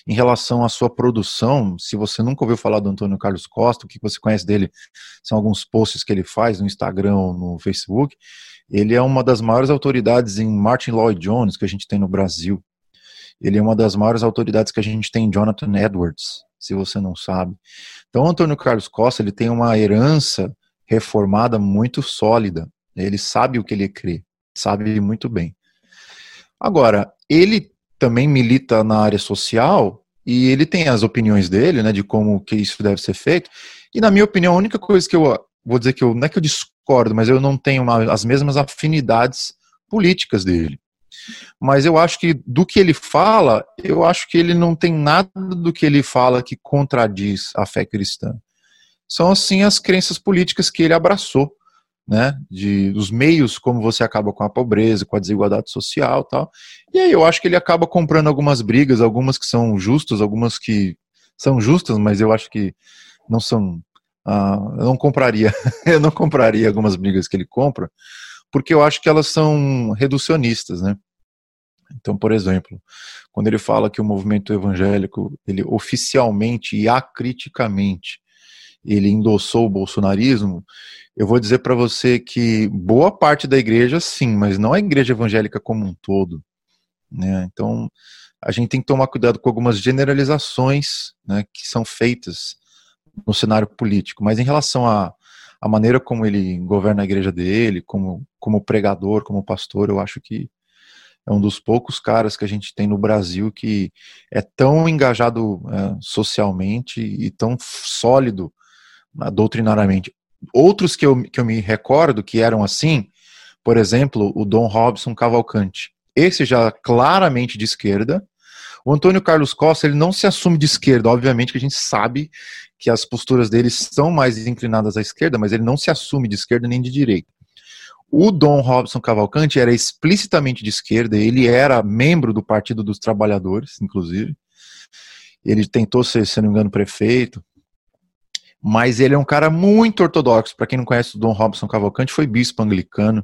em relação à sua produção, se você nunca ouviu falar do Antônio Carlos Costa, o que você conhece dele são alguns posts que ele faz no Instagram ou no Facebook. Ele é uma das maiores autoridades em Martin Lloyd Jones que a gente tem no Brasil. Ele é uma das maiores autoridades que a gente tem em Jonathan Edwards, se você não sabe. Então, Antônio Carlos Costa ele tem uma herança reformada muito sólida. Ele sabe o que ele crê, sabe muito bem. Agora, ele também milita na área social e ele tem as opiniões dele, né, de como que isso deve ser feito. E na minha opinião, a única coisa que eu vou dizer que eu não é que eu discordo, mas eu não tenho uma, as mesmas afinidades políticas dele. Mas eu acho que do que ele fala, eu acho que ele não tem nada do que ele fala que contradiz a fé cristã. São assim as crenças políticas que ele abraçou né, de dos meios como você acaba com a pobreza, com a desigualdade social, tal. E aí eu acho que ele acaba comprando algumas brigas, algumas que são justas, algumas que são justas, mas eu acho que não são. Uh, eu não compraria, eu não compraria algumas brigas que ele compra, porque eu acho que elas são reducionistas, né? Então, por exemplo, quando ele fala que o movimento evangélico, ele oficialmente e acriticamente, ele endossou o bolsonarismo, eu vou dizer para você que boa parte da igreja, sim, mas não a igreja evangélica como um todo. Né? Então, a gente tem que tomar cuidado com algumas generalizações né, que são feitas no cenário político. Mas em relação à, à maneira como ele governa a igreja dele, como, como pregador, como pastor, eu acho que é um dos poucos caras que a gente tem no Brasil que é tão engajado é, socialmente e tão sólido doutrinariamente. Outros que eu, que eu me recordo que eram assim, por exemplo, o Dom Robson Cavalcante. Esse já claramente de esquerda. O Antônio Carlos Costa, ele não se assume de esquerda, obviamente que a gente sabe que as posturas dele são mais inclinadas à esquerda, mas ele não se assume de esquerda nem de direita. O Dom Robson Cavalcante era explicitamente de esquerda, ele era membro do Partido dos Trabalhadores, inclusive. Ele tentou ser, se não me engano, prefeito, mas ele é um cara muito ortodoxo. Para quem não conhece o Dom Robson Cavalcante, foi bispo anglicano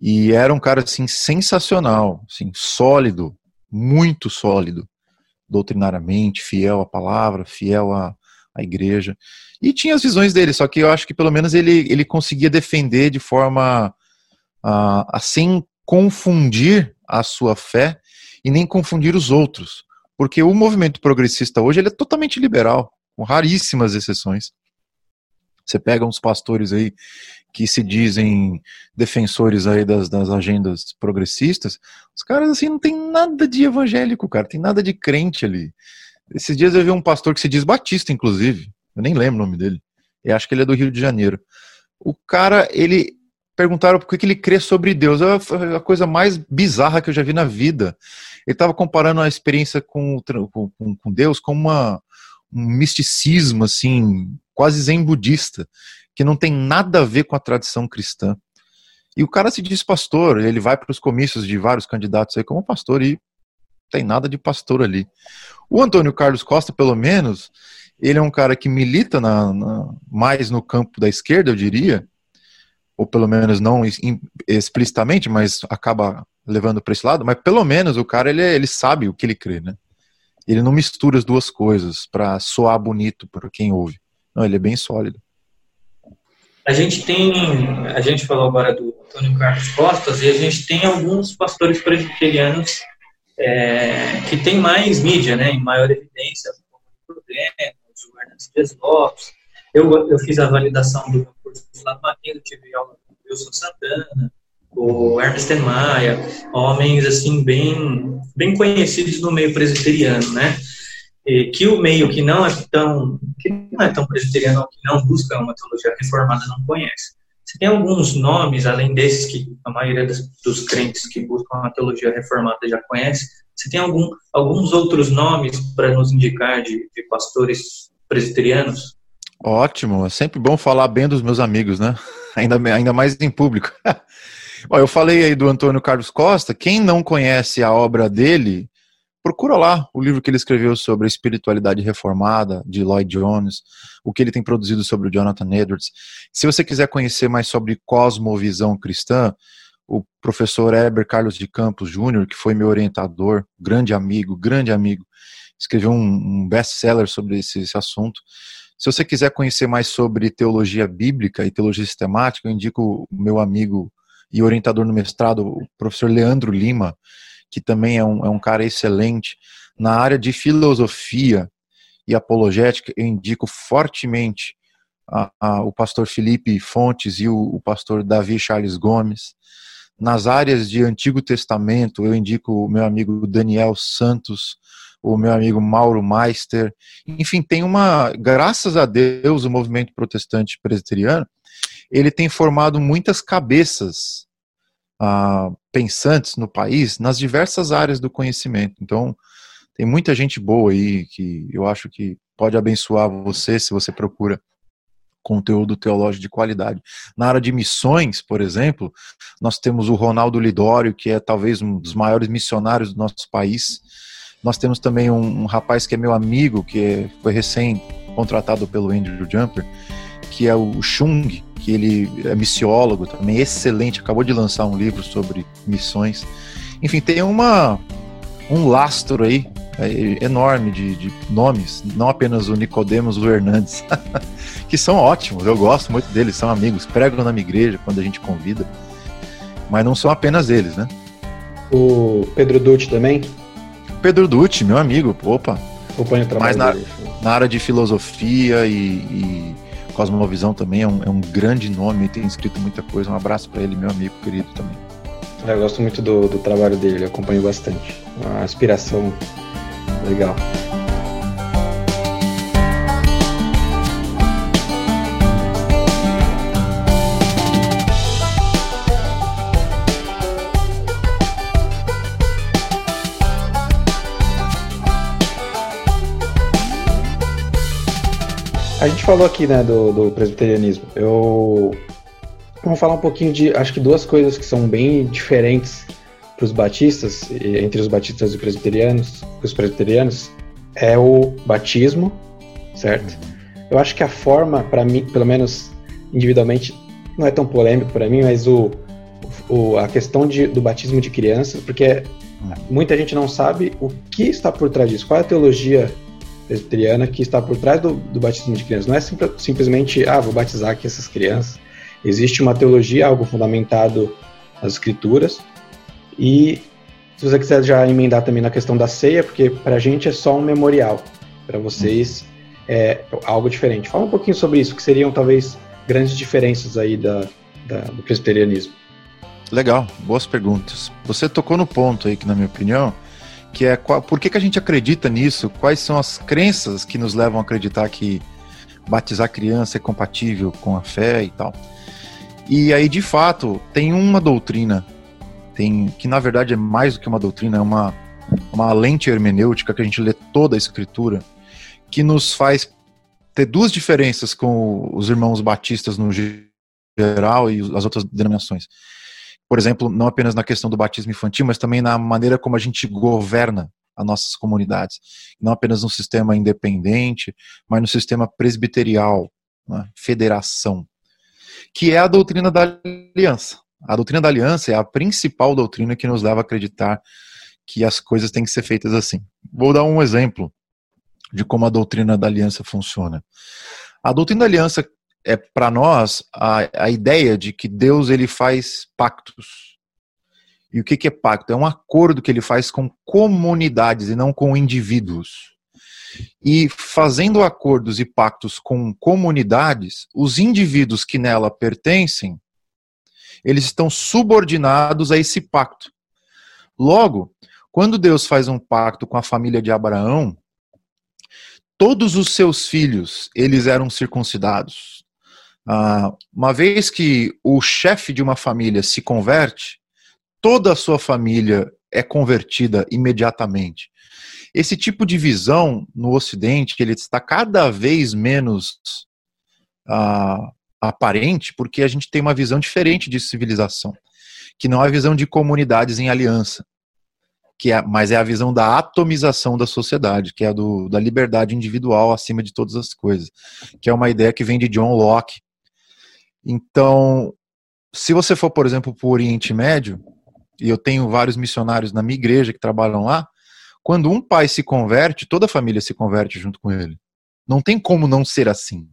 e era um cara assim sensacional, assim, sólido, muito sólido, doutrinariamente, fiel à palavra, fiel à, à igreja. E tinha as visões dele, só que eu acho que pelo menos ele, ele conseguia defender de forma a sem confundir a sua fé e nem confundir os outros. Porque o movimento progressista hoje ele é totalmente liberal com raríssimas exceções. Você pega uns pastores aí que se dizem defensores aí das, das agendas progressistas, os caras assim não tem nada de evangélico, cara, tem nada de crente ali. Esses dias eu vi um pastor que se diz batista, inclusive, eu nem lembro o nome dele, eu acho que ele é do Rio de Janeiro. O cara, ele perguntaram por que ele crê sobre Deus, é a coisa mais bizarra que eu já vi na vida. Ele estava comparando a experiência com, com, com Deus com uma um misticismo assim, quase zen budista, que não tem nada a ver com a tradição cristã. E o cara se diz pastor, ele vai para os comícios de vários candidatos aí como pastor e tem nada de pastor ali. O Antônio Carlos Costa, pelo menos, ele é um cara que milita na, na, mais no campo da esquerda, eu diria, ou pelo menos não explicitamente, mas acaba levando para esse lado, mas pelo menos o cara ele, ele sabe o que ele crê, né? Ele não mistura as duas coisas para soar bonito para quem ouve. Não, ele é bem sólido. A gente tem, a gente falou agora do Antônio Carlos Costas e a gente tem alguns pastores presbiterianos é, que têm mais mídia, né, em maior evidência, como o o Lopes. Eu, eu fiz a validação do curso de Lado Maquino, tive aula com o Wilson Santana, o Ernest Maia, homens assim bem bem conhecidos no meio presbiteriano, né? E que o meio que não é tão que não é tão presbiteriano, que não busca uma teologia reformada, não conhece. Você tem alguns nomes além desses que a maioria dos, crentes que buscam uma teologia reformada já conhece. Você tem algum, alguns outros nomes para nos indicar de, de pastores presbiterianos? Ótimo, é sempre bom falar bem dos meus amigos, né? Ainda, ainda mais em público. Bom, eu falei aí do Antônio Carlos Costa. Quem não conhece a obra dele, procura lá o livro que ele escreveu sobre a espiritualidade reformada, de Lloyd Jones, o que ele tem produzido sobre o Jonathan Edwards. Se você quiser conhecer mais sobre cosmovisão cristã, o professor Heber Carlos de Campos Júnior, que foi meu orientador, grande amigo, grande amigo, escreveu um, um best-seller sobre esse, esse assunto. Se você quiser conhecer mais sobre teologia bíblica e teologia sistemática, eu indico o meu amigo e orientador no mestrado, o professor Leandro Lima, que também é um, é um cara excelente. Na área de filosofia e apologética, eu indico fortemente a, a, o pastor Felipe Fontes e o, o pastor Davi Charles Gomes. Nas áreas de Antigo Testamento, eu indico o meu amigo Daniel Santos, o meu amigo Mauro Meister. Enfim, tem uma, graças a Deus, o movimento protestante presbiteriano, ele tem formado muitas cabeças pensantes no país nas diversas áreas do conhecimento. Então, tem muita gente boa aí que eu acho que pode abençoar você se você procura conteúdo teológico de qualidade. Na área de missões, por exemplo, nós temos o Ronaldo Lidório, que é talvez um dos maiores missionários do nosso país. Nós temos também um, um rapaz que é meu amigo, que é, foi recém contratado pelo Andrew Jumper, que é o Chung, que ele é missiólogo também, excelente, acabou de lançar um livro sobre missões. Enfim, tem uma um lastro aí é, enorme de, de, nomes, não apenas o Nicodemos, o Hernandes, que são ótimos, eu gosto muito deles, são amigos, pregam na minha igreja quando a gente convida, mas não são apenas eles, né? O Pedro Dutti também? Pedro Dutti, meu amigo, opa. Acompanho o trabalho mas na, dele. na área de filosofia e, e Cosmovisão também é um, é um grande nome, tem escrito muita coisa. Um abraço para ele, meu amigo querido também. Eu gosto muito do, do trabalho dele, acompanho bastante. Uma inspiração legal. A gente falou aqui, né, do, do presbiterianismo. Eu vamos falar um pouquinho de, acho que duas coisas que são bem diferentes para os batistas, entre os batistas e os presbiterianos, os presbiterianos, é o batismo, certo? Eu acho que a forma, para mim, pelo menos individualmente, não é tão polêmico para mim, mas o, o, a questão de, do batismo de crianças, porque muita gente não sabe o que está por trás disso, qual é a teologia presbiteriana que está por trás do, do batismo de crianças. Não é simples, simplesmente, ah, vou batizar aqui essas crianças. Existe uma teologia, algo fundamentado nas escrituras. E se você quiser já emendar também na questão da ceia, porque para a gente é só um memorial, para vocês é algo diferente. Fala um pouquinho sobre isso, que seriam talvez grandes diferenças aí da, da do presbiterianismo. Legal, boas perguntas. Você tocou no ponto aí que, na minha opinião, que é qual, por que, que a gente acredita nisso? Quais são as crenças que nos levam a acreditar que batizar criança é compatível com a fé e tal? E aí, de fato, tem uma doutrina, tem que na verdade é mais do que uma doutrina, é uma, uma lente hermenêutica que a gente lê toda a escritura, que nos faz ter duas diferenças com os irmãos batistas no geral e as outras denominações por exemplo, não apenas na questão do batismo infantil, mas também na maneira como a gente governa as nossas comunidades. Não apenas no sistema independente, mas no sistema presbiterial, né, federação, que é a doutrina da aliança. A doutrina da aliança é a principal doutrina que nos leva a acreditar que as coisas têm que ser feitas assim. Vou dar um exemplo de como a doutrina da aliança funciona. A doutrina da aliança é para nós a, a ideia de que Deus ele faz pactos. E o que, que é pacto? É um acordo que ele faz com comunidades e não com indivíduos. E fazendo acordos e pactos com comunidades, os indivíduos que nela pertencem, eles estão subordinados a esse pacto. Logo, quando Deus faz um pacto com a família de Abraão, todos os seus filhos, eles eram circuncidados. Ah, uma vez que o chefe de uma família se converte, toda a sua família é convertida imediatamente. Esse tipo de visão no Ocidente, ele está cada vez menos ah, aparente, porque a gente tem uma visão diferente de civilização, que não é a visão de comunidades em aliança, que é, mas é a visão da atomização da sociedade, que é a do, da liberdade individual acima de todas as coisas, que é uma ideia que vem de John Locke, então, se você for, por exemplo, para o Oriente Médio, e eu tenho vários missionários na minha igreja que trabalham lá, Quando um pai se converte, toda a família se converte junto com ele. Não tem como não ser assim.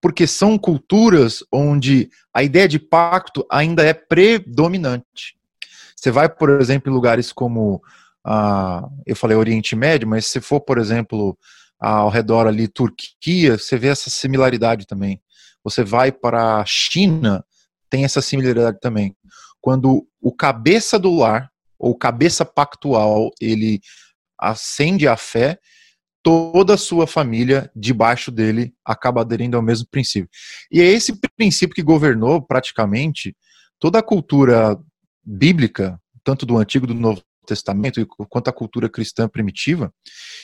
Porque são culturas onde a ideia de pacto ainda é predominante. Você vai, por exemplo, em lugares como, ah, eu falei Oriente Médio, mas se for, por exemplo, ao redor ali Turquia, você vê essa similaridade também. Você vai para a China, tem essa similaridade também. Quando o cabeça do lar, ou cabeça pactual, ele acende a fé, toda a sua família debaixo dele acaba aderindo ao mesmo princípio. E é esse princípio que governou praticamente toda a cultura bíblica, tanto do Antigo do Novo Testamento, quanto a cultura cristã primitiva,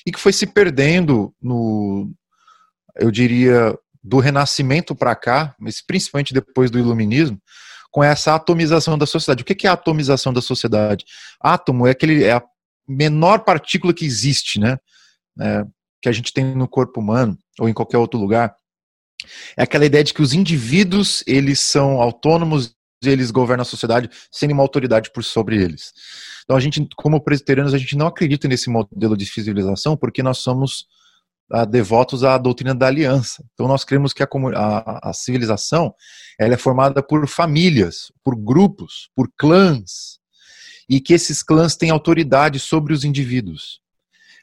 e que foi se perdendo no, eu diria, do Renascimento para cá, mas principalmente depois do Iluminismo, com essa atomização da sociedade. O que é a atomização da sociedade? Átomo é, aquele, é a menor partícula que existe, né? É, que a gente tem no corpo humano ou em qualquer outro lugar. É aquela ideia de que os indivíduos eles são autônomos eles governam a sociedade sem nenhuma autoridade por sobre eles. Então a gente, como presbiterianos, a gente não acredita nesse modelo de civilização porque nós somos ah, devotos à doutrina da aliança. Então nós cremos que a, a, a civilização ela é formada por famílias, por grupos, por clãs, e que esses clãs têm autoridade sobre os indivíduos.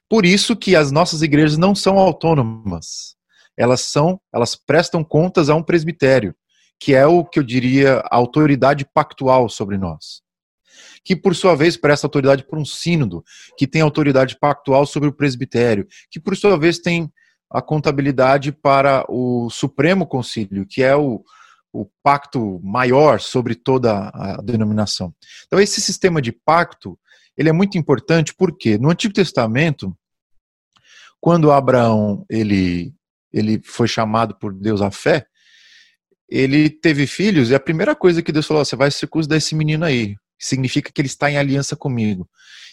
Por isso que as nossas igrejas não são autônomas. Elas são, elas prestam contas a um presbitério, que é o que eu diria a autoridade pactual sobre nós. Que por sua vez presta autoridade por um sínodo, que tem autoridade pactual sobre o presbitério, que por sua vez tem a contabilidade para o Supremo Concílio, que é o, o pacto maior sobre toda a denominação. Então esse sistema de pacto, ele é muito importante porque no Antigo Testamento, quando Abraão ele ele foi chamado por Deus à fé, ele teve filhos e a primeira coisa que Deus falou, você vai circuncidar esse menino aí, significa que ele está em aliança comigo.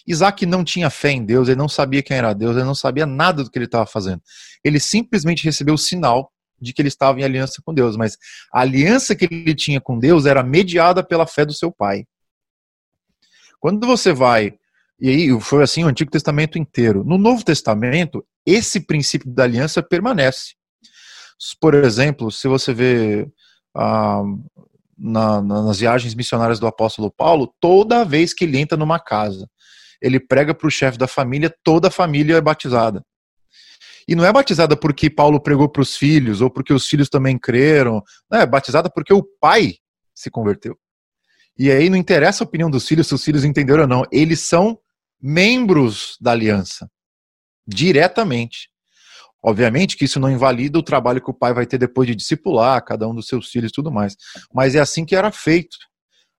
Isaac não tinha fé em Deus, ele não sabia quem era Deus, ele não sabia nada do que ele estava fazendo. Ele simplesmente recebeu o sinal de que ele estava em aliança com Deus, mas a aliança que ele tinha com Deus era mediada pela fé do seu pai. Quando você vai, e aí foi assim o Antigo Testamento inteiro, no Novo Testamento, esse princípio da aliança permanece. Por exemplo, se você vê ah, na, nas viagens missionárias do apóstolo Paulo, toda vez que ele entra numa casa, ele prega para o chefe da família, toda a família é batizada. E não é batizada porque Paulo pregou para os filhos, ou porque os filhos também creram. Não, é batizada porque o pai se converteu. E aí não interessa a opinião dos filhos, se os filhos entenderam ou não. Eles são membros da aliança. Diretamente. Obviamente que isso não invalida o trabalho que o pai vai ter depois de discipular cada um dos seus filhos e tudo mais. Mas é assim que era feito.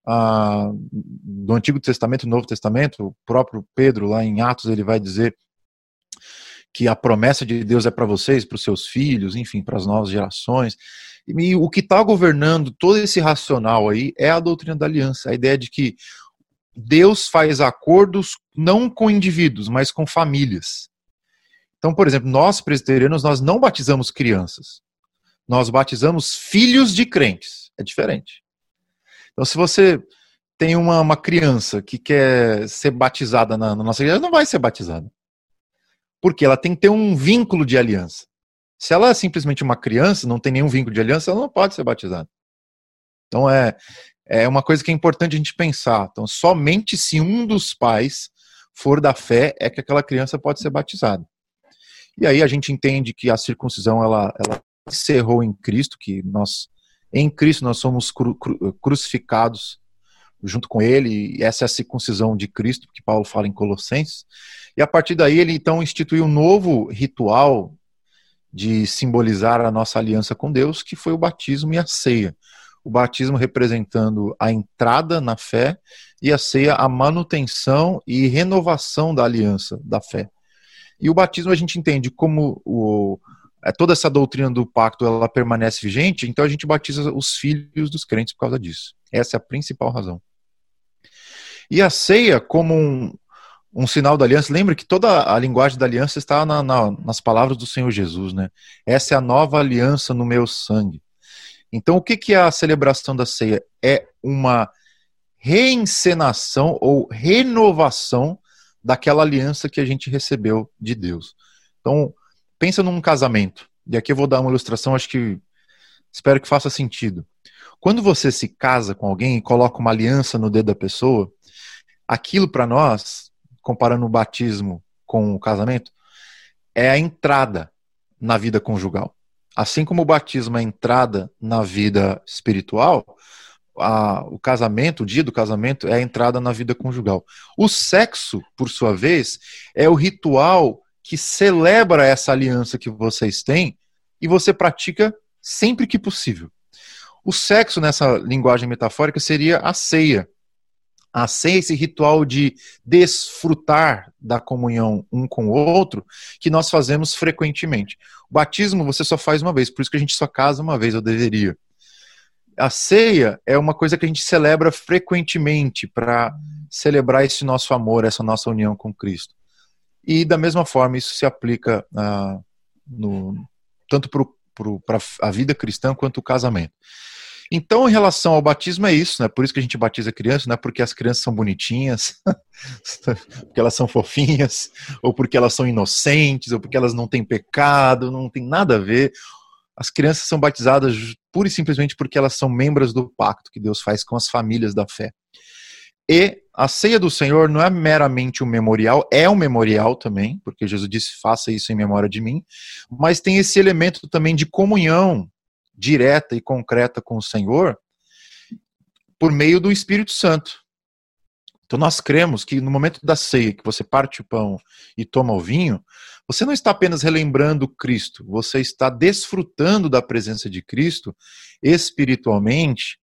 Ah, do Antigo Testamento e Novo Testamento, o próprio Pedro, lá em Atos, ele vai dizer que a promessa de Deus é para vocês, para os seus filhos, enfim, para as novas gerações. E o que está governando todo esse racional aí é a doutrina da aliança, a ideia de que Deus faz acordos não com indivíduos, mas com famílias. Então, por exemplo, nós presbiterianos, nós não batizamos crianças. Nós batizamos filhos de crentes. É diferente. Então, se você tem uma, uma criança que quer ser batizada na, na nossa igreja, não vai ser batizada. Porque ela tem que ter um vínculo de aliança. Se ela é simplesmente uma criança, não tem nenhum vínculo de aliança, ela não pode ser batizada. Então é, é uma coisa que é importante a gente pensar. Então, somente se um dos pais for da fé é que aquela criança pode ser batizada. E aí a gente entende que a circuncisão ela, ela encerrou em Cristo, que nós em Cristo nós somos cru, cru, crucificados junto com ele, e essa é a circuncisão de Cristo, que Paulo fala em Colossenses. E a partir daí ele então instituiu um novo ritual de simbolizar a nossa aliança com Deus, que foi o batismo e a ceia. O batismo representando a entrada na fé e a ceia a manutenção e renovação da aliança da fé. E o batismo a gente entende como o, é, toda essa doutrina do pacto ela permanece vigente, então a gente batiza os filhos dos crentes por causa disso. Essa é a principal razão. E a ceia como um, um sinal da aliança. Lembra que toda a linguagem da aliança está na, na, nas palavras do Senhor Jesus, né? Essa é a nova aliança no meu sangue. Então, o que, que é a celebração da ceia? É uma reencenação ou renovação daquela aliança que a gente recebeu de Deus. Então, pensa num casamento. E aqui eu vou dar uma ilustração, acho que espero que faça sentido. Quando você se casa com alguém e coloca uma aliança no dedo da pessoa, aquilo para nós, comparando o batismo com o casamento, é a entrada na vida conjugal. Assim como o batismo é a entrada na vida espiritual, a, o casamento, o dia do casamento, é a entrada na vida conjugal. O sexo, por sua vez, é o ritual que celebra essa aliança que vocês têm e você pratica sempre que possível. O sexo, nessa linguagem metafórica, seria a ceia. A ceia é esse ritual de desfrutar da comunhão um com o outro que nós fazemos frequentemente. O batismo você só faz uma vez, por isso que a gente só casa uma vez, eu deveria. A ceia é uma coisa que a gente celebra frequentemente para celebrar esse nosso amor, essa nossa união com Cristo. E da mesma forma isso se aplica uh, no, tanto para a vida cristã quanto o casamento. Então, em relação ao batismo, é isso, né? Por isso que a gente batiza criança, não é porque as crianças são bonitinhas, porque elas são fofinhas, ou porque elas são inocentes, ou porque elas não têm pecado, não tem nada a ver. As crianças são batizadas pura e simplesmente porque elas são membros do pacto que Deus faz com as famílias da fé. E a ceia do Senhor não é meramente um memorial, é um memorial também, porque Jesus disse: faça isso em memória de mim, mas tem esse elemento também de comunhão direta e concreta com o Senhor por meio do Espírito Santo. Então nós cremos que no momento da ceia, que você parte o pão e toma o vinho, você não está apenas relembrando Cristo, você está desfrutando da presença de Cristo espiritualmente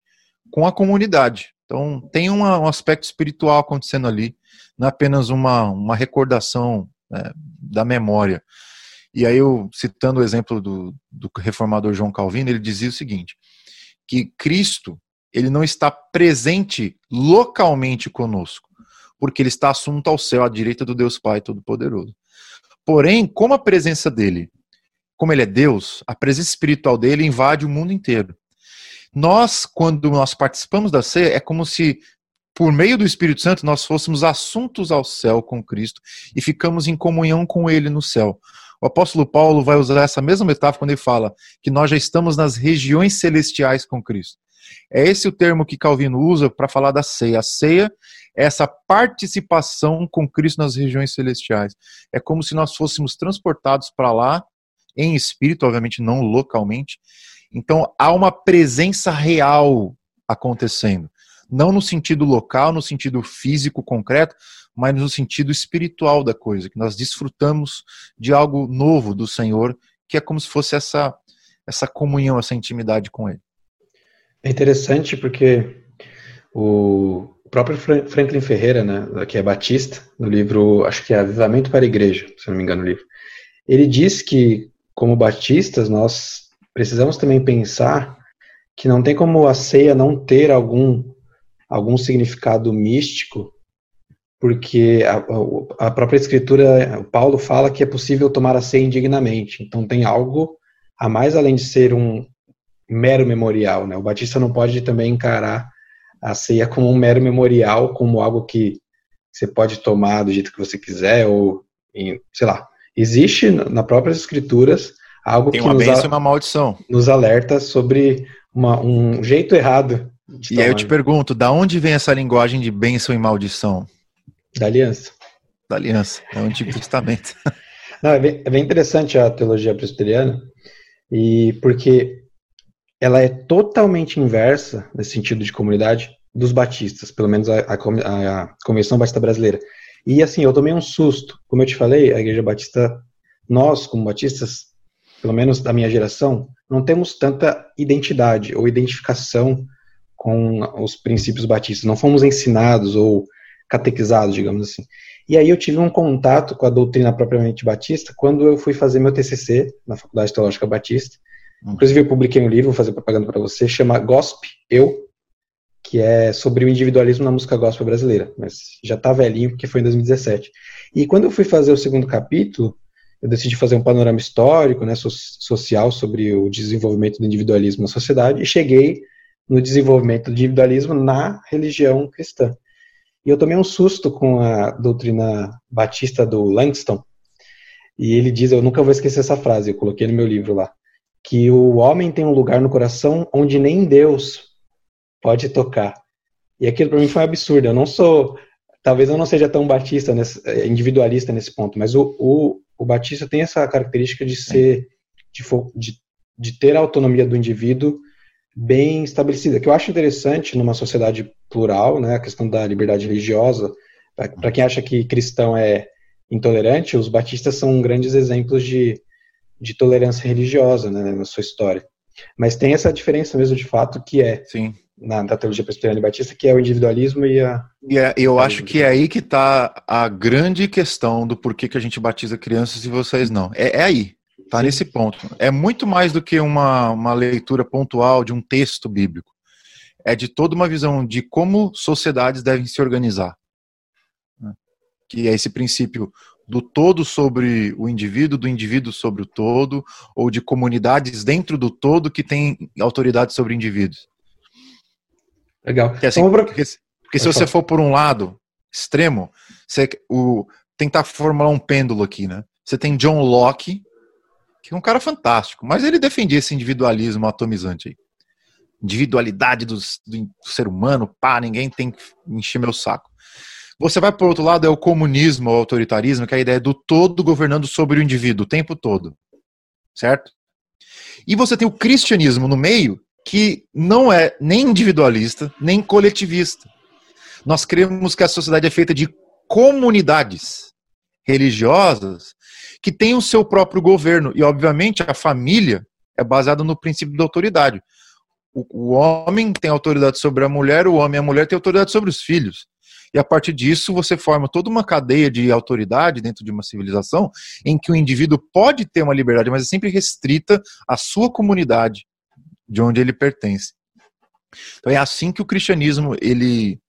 com a comunidade. Então tem uma, um aspecto espiritual acontecendo ali, não é apenas uma, uma recordação né, da memória. E aí, eu, citando o exemplo do, do reformador João Calvino, ele dizia o seguinte: que Cristo ele não está presente localmente conosco, porque ele está assunto ao céu, à direita do Deus Pai Todo-Poderoso. Porém, como a presença dele, como ele é Deus, a presença espiritual dele invade o mundo inteiro. Nós, quando nós participamos da ceia, é como se, por meio do Espírito Santo, nós fôssemos assuntos ao céu com Cristo e ficamos em comunhão com ele no céu. O apóstolo Paulo vai usar essa mesma metáfora quando ele fala que nós já estamos nas regiões celestiais com Cristo. É esse o termo que Calvino usa para falar da ceia. A ceia é essa participação com Cristo nas regiões celestiais. É como se nós fôssemos transportados para lá, em espírito, obviamente não localmente. Então há uma presença real acontecendo. Não no sentido local, no sentido físico concreto, mas no sentido espiritual da coisa, que nós desfrutamos de algo novo do Senhor, que é como se fosse essa essa comunhão, essa intimidade com Ele. É interessante porque o próprio Franklin Ferreira, né, que é batista, no livro, acho que é Avivamento para a Igreja, se não me engano o livro, ele diz que, como batistas, nós precisamos também pensar que não tem como a ceia não ter algum, algum significado místico porque a, a, própria escritura, Paulo fala que é possível tomar a ceia indignamente. Então tem algo a mais além de ser um mero memorial. Né? O batista não pode também encarar a ceia como um mero memorial, como algo que você pode tomar do jeito que você quiser, ou, sei lá. Existe na próprias escrituras algo tem que nos, e uma maldição. nos alerta sobre uma, um jeito errado. E aí eu te pergunto, da onde vem essa linguagem de bênção e maldição? Da aliança. Da aliança, é o Antigo Testamento. Não, é, bem, é bem interessante a teologia presbiteriana, e porque ela é totalmente inversa, nesse sentido de comunidade, dos batistas, pelo menos a, a, a Convenção Batista Brasileira. E assim, eu tomei um susto. Como eu te falei, a Igreja Batista, nós, como batistas, pelo menos da minha geração, não temos tanta identidade ou identificação com os princípios batistas. Não fomos ensinados ou catequizados, digamos assim. E aí eu tive um contato com a doutrina propriamente batista quando eu fui fazer meu TCC na Faculdade Teológica Batista. Inclusive eu publiquei um livro, vou fazer propaganda para você, chama Gospe Eu, que é sobre o individualismo na música gospel brasileira, mas já está velhinho porque foi em 2017. E quando eu fui fazer o segundo capítulo, eu decidi fazer um panorama histórico, né, social sobre o desenvolvimento do individualismo na sociedade e cheguei no desenvolvimento do individualismo na religião cristã. E eu tomei um susto com a doutrina batista do Langston. E ele diz, eu nunca vou esquecer essa frase, eu coloquei no meu livro lá, que o homem tem um lugar no coração onde nem Deus pode tocar. E aquilo para mim foi um absurdo. Eu não sou, talvez eu não seja tão batista, nesse, individualista nesse ponto, mas o, o, o batista tem essa característica de ser, de, de, de ter a autonomia do indivíduo bem estabelecida, que eu acho interessante numa sociedade plural, né, a questão da liberdade religiosa. Para quem acha que cristão é intolerante, os batistas são grandes exemplos de, de tolerância religiosa né, na sua história. Mas tem essa diferença mesmo de fato que é Sim. Na, na teologia presbiteriana batista, que é o individualismo e a. E é, eu acho que é aí que está a grande questão do porquê que a gente batiza crianças e vocês não. É, é aí. Está nesse ponto. É muito mais do que uma, uma leitura pontual de um texto bíblico. É de toda uma visão de como sociedades devem se organizar. Né? Que é esse princípio do todo sobre o indivíduo, do indivíduo sobre o todo, ou de comunidades dentro do todo que têm autoridade sobre indivíduos. Legal. Porque, assim, porque, porque se você for por um lado extremo, você, o, tentar formular um pêndulo aqui, né? Você tem John Locke, que é um cara fantástico, mas ele defendia esse individualismo atomizante aí. Individualidade do, do, ser humano, pá, ninguém tem que encher meu saco. Você vai por outro lado, é o comunismo, o autoritarismo, que é a ideia do todo governando sobre o indivíduo o tempo todo. Certo? E você tem o cristianismo no meio, que não é nem individualista, nem coletivista. Nós cremos que a sociedade é feita de comunidades religiosas que tem o seu próprio governo. E, obviamente, a família é baseada no princípio da autoridade. O, o homem tem autoridade sobre a mulher, o homem e a mulher têm autoridade sobre os filhos. E a partir disso, você forma toda uma cadeia de autoridade dentro de uma civilização em que o indivíduo pode ter uma liberdade, mas é sempre restrita à sua comunidade de onde ele pertence. Então é assim que o cristianismo ele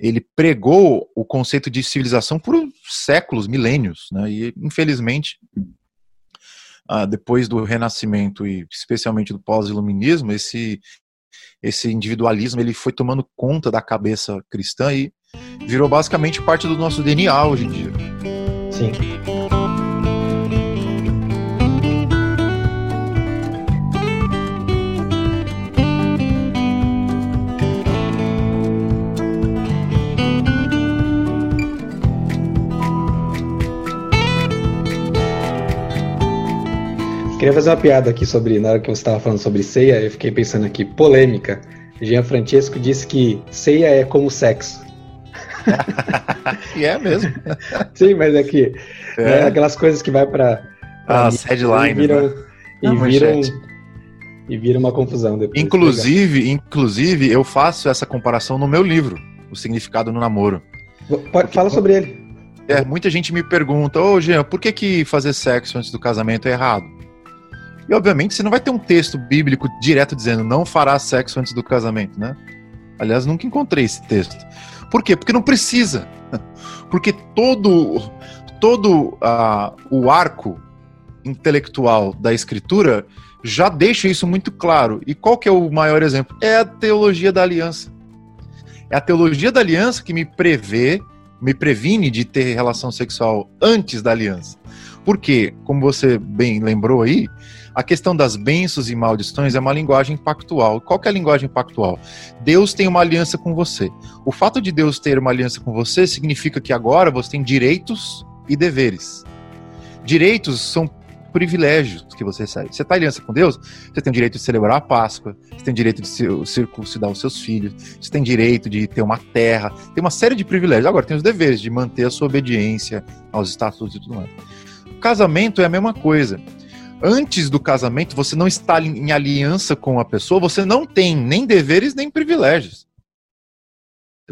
ele pregou o conceito de civilização por séculos, milênios, né? E infelizmente, ah, depois do Renascimento e especialmente do pós-iluminismo, esse esse individualismo ele foi tomando conta da cabeça cristã e virou basicamente parte do nosso DNA hoje em dia. Sim. Queria fazer uma piada aqui sobre, na hora que você estava falando sobre ceia, eu fiquei pensando aqui, polêmica. Jean Francesco disse que ceia é como sexo. e é mesmo. Sim, mas é que é. Né, aquelas coisas que vai para as headlines e viram, né? e, viram e vira uma confusão depois. Inclusive, inclusive, eu faço essa comparação no meu livro, O Significado no Namoro. Pode, fala sobre ele. É, muita gente me pergunta, ô Jean, por que, que fazer sexo antes do casamento é errado? E obviamente você não vai ter um texto bíblico direto dizendo não fará sexo antes do casamento, né? Aliás, nunca encontrei esse texto. Por quê? Porque não precisa. Porque todo todo uh, o arco intelectual da escritura já deixa isso muito claro. E qual que é o maior exemplo? É a teologia da aliança. É a teologia da aliança que me prevê, me previne de ter relação sexual antes da aliança. Porque, como você bem lembrou aí, a questão das bênçãos e maldições é uma linguagem pactual. Qual é a linguagem pactual? Deus tem uma aliança com você. O fato de Deus ter uma aliança com você significa que agora você tem direitos e deveres. Direitos são privilégios que você recebe. Você está aliança com Deus, você tem o direito de celebrar a Páscoa, você tem o direito de circuncidar os seus filhos, você tem direito de ter uma terra, tem uma série de privilégios. Agora, tem os deveres de manter a sua obediência aos estatutos e tudo mais. Casamento é a mesma coisa antes do casamento, você não está em aliança com a pessoa, você não tem nem deveres nem privilégios.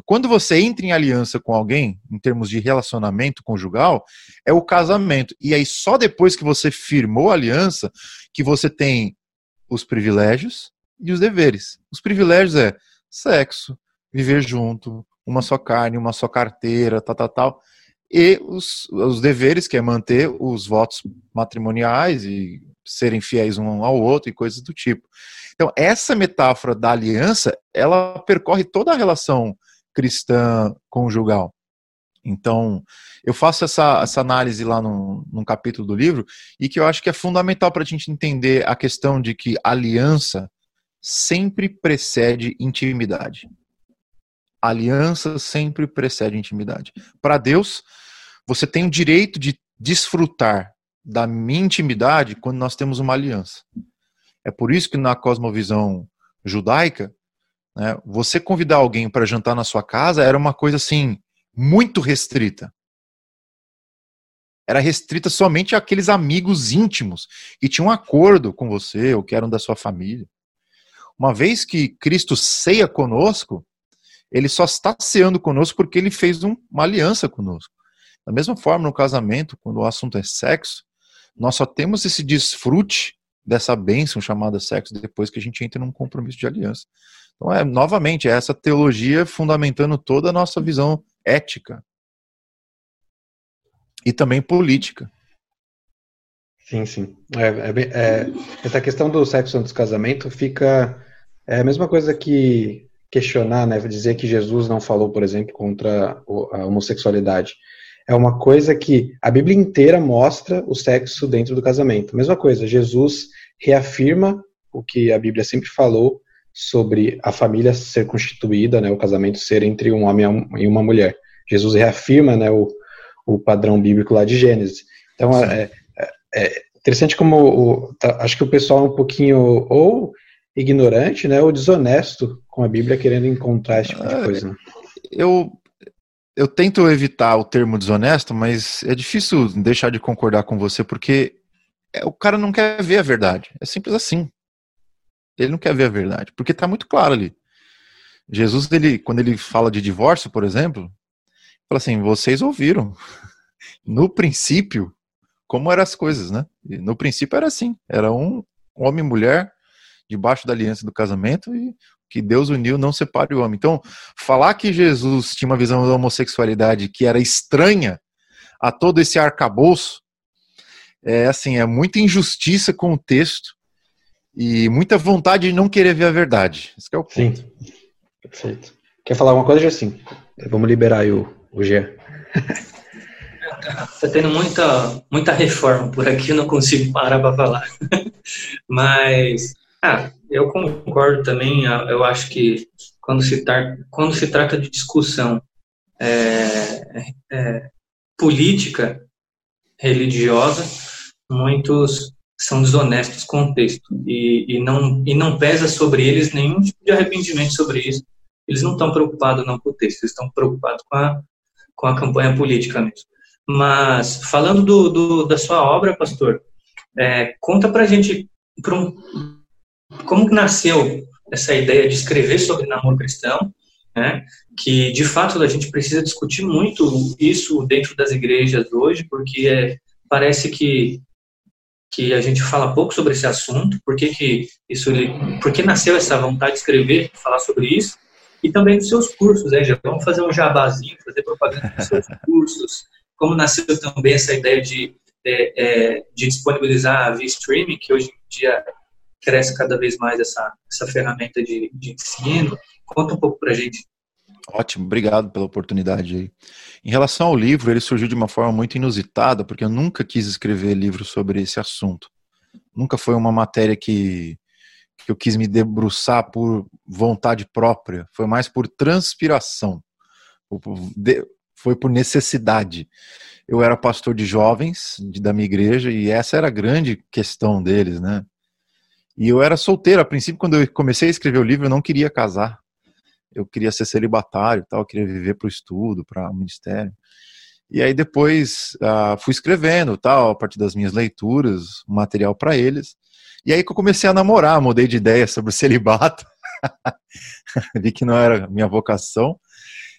Quando você entra em aliança com alguém, em termos de relacionamento conjugal, é o casamento. E aí, só depois que você firmou a aliança, que você tem os privilégios e os deveres. Os privilégios é sexo, viver junto, uma só carne, uma só carteira, tal, tal, tal e os, os deveres, que é manter os votos matrimoniais e serem fiéis um ao outro e coisas do tipo. Então, essa metáfora da aliança, ela percorre toda a relação cristã conjugal. Então, eu faço essa, essa análise lá num, num capítulo do livro e que eu acho que é fundamental para a gente entender a questão de que aliança sempre precede intimidade. Aliança sempre precede intimidade. Para Deus, você tem o direito de desfrutar da minha intimidade quando nós temos uma aliança. É por isso que na cosmovisão judaica, né, você convidar alguém para jantar na sua casa era uma coisa assim muito restrita. Era restrita somente àqueles amigos íntimos que tinham um acordo com você ou que eram da sua família. Uma vez que Cristo ceia conosco, ele só está ceando conosco porque ele fez um, uma aliança conosco. Da mesma forma, no casamento, quando o assunto é sexo, nós só temos esse desfrute dessa bênção chamada sexo depois que a gente entra num compromisso de aliança. Então, é novamente, é essa teologia fundamentando toda a nossa visão ética e também política. Sim, sim. É, é, é, essa questão do sexo antes do casamento fica é a mesma coisa que questionar, né, dizer que Jesus não falou, por exemplo, contra a homossexualidade. É uma coisa que a Bíblia inteira mostra o sexo dentro do casamento. Mesma coisa, Jesus reafirma o que a Bíblia sempre falou sobre a família ser constituída, né, o casamento ser entre um homem e uma mulher. Jesus reafirma né, o, o padrão bíblico lá de Gênesis. Então, é, é, é, interessante como o, tá, acho que o pessoal é um pouquinho ou ignorante, né, ou desonesto com a Bíblia, querendo encontrar esse tipo de coisa. Né? Eu, eu tento evitar o termo desonesto, mas é difícil deixar de concordar com você, porque é, o cara não quer ver a verdade. É simples assim. Ele não quer ver a verdade, porque está muito claro ali. Jesus, ele, quando ele fala de divórcio, por exemplo, fala assim: vocês ouviram. No princípio, como eram as coisas, né? No princípio era assim: era um homem e mulher debaixo da aliança do casamento e que Deus uniu não separe o homem. Então, falar que Jesus tinha uma visão da homossexualidade que era estranha a todo esse arcabouço é assim, é muita injustiça com o texto e muita vontade de não querer ver a verdade. Esse é o ponto. Sim. Perfeito. Quer falar alguma coisa, Jacim? Vamos liberar aí o, o Gê. Tá tendo muita, muita reforma por aqui, eu não consigo parar para falar. Mas, ah, eu concordo também. Eu acho que quando se, tar, quando se trata de discussão é, é, política, religiosa, muitos são desonestos com o texto e, e, não, e não pesa sobre eles nenhum tipo de arrependimento sobre isso. Eles não estão preocupados não com o texto, eles estão preocupados com a, com a campanha política mesmo. Mas, falando do, do da sua obra, pastor, é, conta pra gente como que nasceu essa ideia de escrever sobre namoro cristão, né? que de fato a gente precisa discutir muito isso dentro das igrejas hoje, porque é, parece que que a gente fala pouco sobre esse assunto, por que, que isso, por que nasceu essa vontade de escrever, falar sobre isso, e também dos seus cursos, né, já vamos fazer um jabazinho, fazer propaganda dos seus cursos, como nasceu também essa ideia de, é, é, de disponibilizar via streaming, que hoje em dia cresce cada vez mais essa, essa ferramenta de, de ensino. Conta um pouco para a gente. Ótimo, obrigado pela oportunidade aí. Em relação ao livro, ele surgiu de uma forma muito inusitada, porque eu nunca quis escrever livro sobre esse assunto. Nunca foi uma matéria que, que eu quis me debruçar por vontade própria, foi mais por transpiração, foi por necessidade. Eu era pastor de jovens de, da minha igreja e essa era a grande questão deles, né? E eu era solteiro. A princípio, quando eu comecei a escrever o livro, eu não queria casar eu queria ser celibatário tal, eu queria viver para o estudo, para o ministério. E aí depois uh, fui escrevendo tal, a partir das minhas leituras, material para eles. E aí que eu comecei a namorar, mudei de ideia sobre o celibato. Vi que não era minha vocação.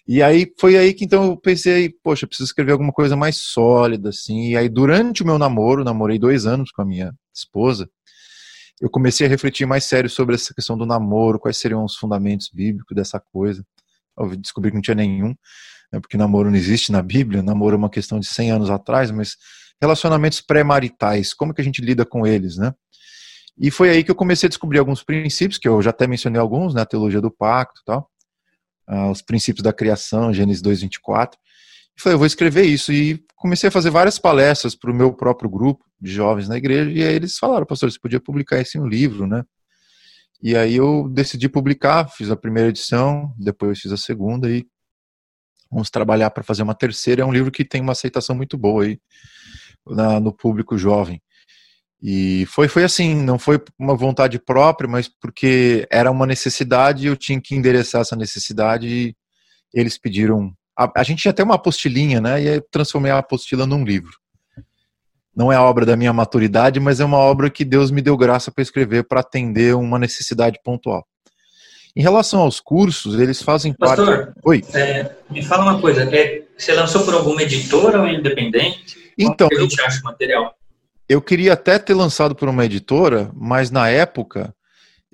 E aí foi aí que então eu pensei, poxa, preciso escrever alguma coisa mais sólida, assim. E aí durante o meu namoro, namorei dois anos com a minha esposa, eu comecei a refletir mais sério sobre essa questão do namoro, quais seriam os fundamentos bíblicos dessa coisa. Eu descobri que não tinha nenhum, né, porque namoro não existe na Bíblia, namoro é uma questão de 100 anos atrás, mas relacionamentos pré-maritais, como que a gente lida com eles, né? E foi aí que eu comecei a descobrir alguns princípios, que eu já até mencionei alguns, né, a teologia do pacto e tal. uh, os princípios da criação, Gênesis 2:24. E falei, eu vou escrever isso e comecei a fazer várias palestras para o meu próprio grupo de jovens na igreja e aí eles falaram, pastor, você podia publicar isso em um livro, né? E aí eu decidi publicar, fiz a primeira edição, depois fiz a segunda e vamos trabalhar para fazer uma terceira. É um livro que tem uma aceitação muito boa aí na, no público jovem. E foi, foi assim, não foi uma vontade própria, mas porque era uma necessidade eu tinha que endereçar essa necessidade e eles pediram. A, a gente tinha até uma apostilinha, né? E eu transformei a apostila num livro. Não é a obra da minha maturidade, mas é uma obra que Deus me deu graça para escrever para atender uma necessidade pontual. Em relação aos cursos, eles fazem Pastor, parte. Oi. É, me fala uma coisa. É, você lançou por alguma editora ou independente? Então. Como a gente acha o material? Eu queria até ter lançado por uma editora, mas na época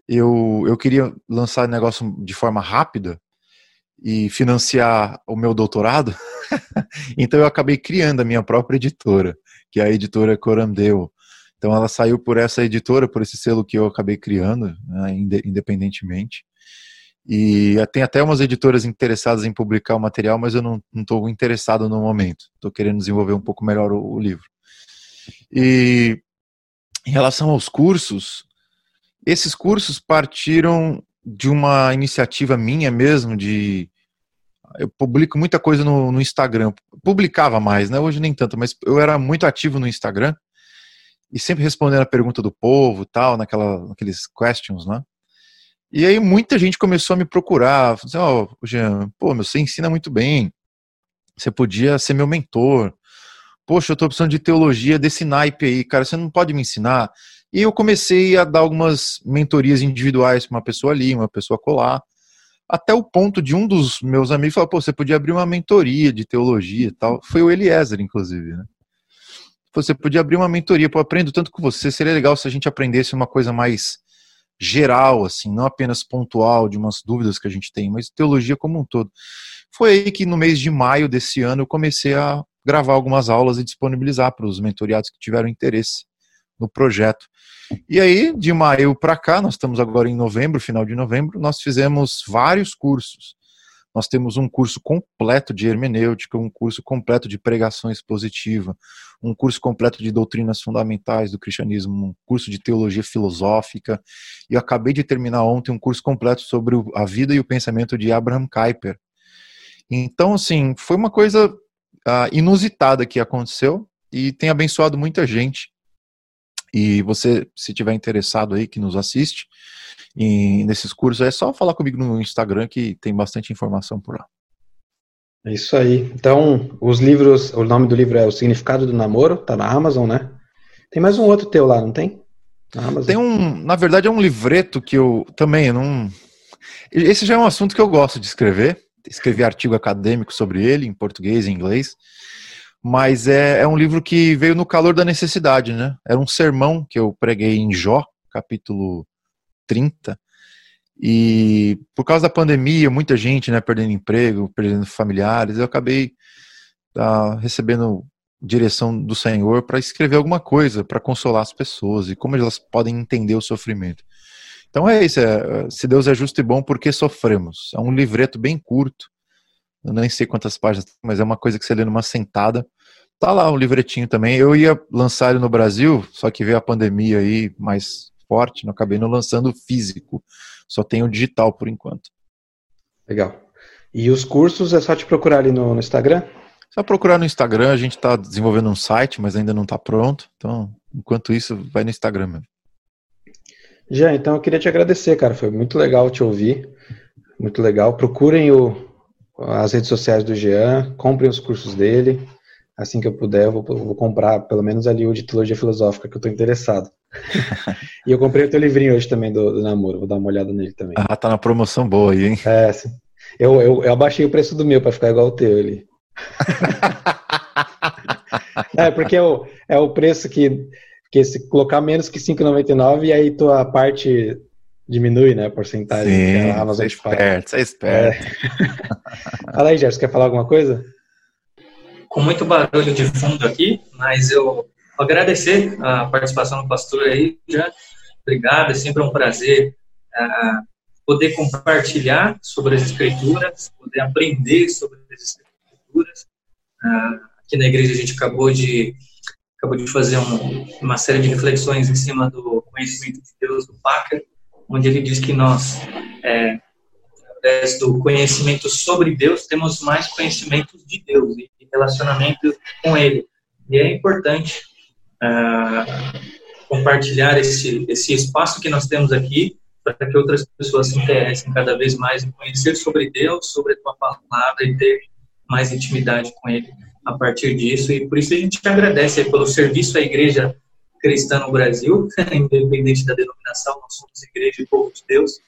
eu, eu queria lançar negócio de forma rápida e financiar o meu doutorado. então eu acabei criando a minha própria editora, que é a editora Corandeu. Então ela saiu por essa editora, por esse selo que eu acabei criando, né, independentemente. E tem até umas editoras interessadas em publicar o material, mas eu não estou interessado no momento. Estou querendo desenvolver um pouco melhor o, o livro. E em relação aos cursos, esses cursos partiram de uma iniciativa minha mesmo de eu publico muita coisa no, no, Instagram. Publicava mais, né? Hoje nem tanto, mas eu era muito ativo no Instagram e sempre respondendo a pergunta do povo, tal, naquela, naqueles questions, né? E aí muita gente começou a me procurar, assim, ó, oh, Jean, pô, você ensina muito bem, você podia ser meu mentor, poxa, eu estou precisando de teologia desse naipe aí, cara, você não pode me ensinar? E eu comecei a dar algumas mentorias individuais para uma pessoa ali, uma pessoa colar, até o ponto de um dos meus amigos falar, pô, você podia abrir uma mentoria de teologia e tal. Foi o Eliezer, inclusive, né? Você podia abrir uma mentoria, pô, aprendo tanto com você, seria legal se a gente aprendesse uma coisa mais geral, assim, não apenas pontual, de umas dúvidas que a gente tem, mas teologia como um todo. Foi aí que no mês de maio desse ano eu comecei a gravar algumas aulas e disponibilizar para os mentoriados que tiveram interesse no projeto. E aí, de maio para cá, nós estamos agora em novembro, final de novembro, nós fizemos vários cursos. Nós temos um curso completo de hermenêutica, um curso completo de pregação expositiva, um curso completo de doutrinas fundamentais do cristianismo, um curso de teologia filosófica. E eu acabei de terminar ontem um curso completo sobre a vida e o pensamento de Abraham Kuyper. Então, assim, foi uma coisa uh, inusitada que aconteceu e tem abençoado muita gente. E você, se tiver interessado aí, que nos assiste, em, nesses cursos, é só falar comigo no Instagram que tem bastante informação por lá. É isso aí. Então, os livros, o nome do livro é O Significado do Namoro, tá na Amazon, né? Tem mais um outro teu lá, não tem? Tem um, na verdade é um livreto que eu também eu não esse já é um assunto que eu gosto de escrever escrevi artigo acadêmico sobre ele, em português e inglês. Mas é, é um livro que veio no calor da necessidade, né? Era um sermão que eu preguei em Jó, capítulo 30. E por causa da pandemia, muita gente né, perdendo emprego, perdendo familiares, eu acabei tá, recebendo direção do Senhor para escrever alguma coisa, para consolar as pessoas e como elas podem entender o sofrimento. Então é isso, é, se Deus é justo e bom, por que sofremos? É um livreto bem curto, eu nem sei quantas páginas, mas é uma coisa que você lê numa sentada. Tá lá o livretinho também. Eu ia lançar ele no Brasil, só que veio a pandemia aí mais forte, não acabei não lançando físico. Só tenho digital por enquanto. Legal. E os cursos é só te procurar ali no, no Instagram? Só procurar no Instagram, a gente está desenvolvendo um site, mas ainda não está pronto. Então, enquanto isso, vai no Instagram mesmo. Já, então eu queria te agradecer, cara. Foi muito legal te ouvir. Muito legal. Procurem o, as redes sociais do Jean, comprem os cursos dele. Assim que eu puder, eu vou, vou comprar pelo menos ali o de teologia filosófica, que eu estou interessado. e eu comprei o teu livrinho hoje também do, do, namoro, vou dar uma olhada nele também. Ah, tá na promoção boa aí, hein? É, sim. Eu, eu, eu abaixei o preço do meu para ficar igual o teu ali. é, porque é o, é o preço que porque se colocar menos que 5,99 e aí tua parte diminui, né, a porcentagem Sim, que a Amazon te faz. Esperto, é esperto. É. Fala aí, Gerson, quer falar alguma coisa? Com muito barulho de fundo aqui, mas eu agradecer a participação do pastor aí, já. Obrigado, é sempre um prazer uh, poder compartilhar sobre as escrituras, poder aprender sobre as escrituras. Ah, aqui na igreja a gente acabou de acabou de fazer um, uma série de reflexões em cima do conhecimento de Deus do Packer, onde ele diz que nós, é, através do conhecimento sobre Deus, temos mais conhecimento de Deus e relacionamento com Ele. E é importante uh, compartilhar esse, esse espaço que nós temos aqui para que outras pessoas se interessem cada vez mais em conhecer sobre Deus, sobre a tua palavra e ter mais intimidade com Ele a partir disso. E por isso a gente agradece pelo serviço à Igreja Cristã no Brasil, independente da denominação, nós somos Igreja e Povo de Deus,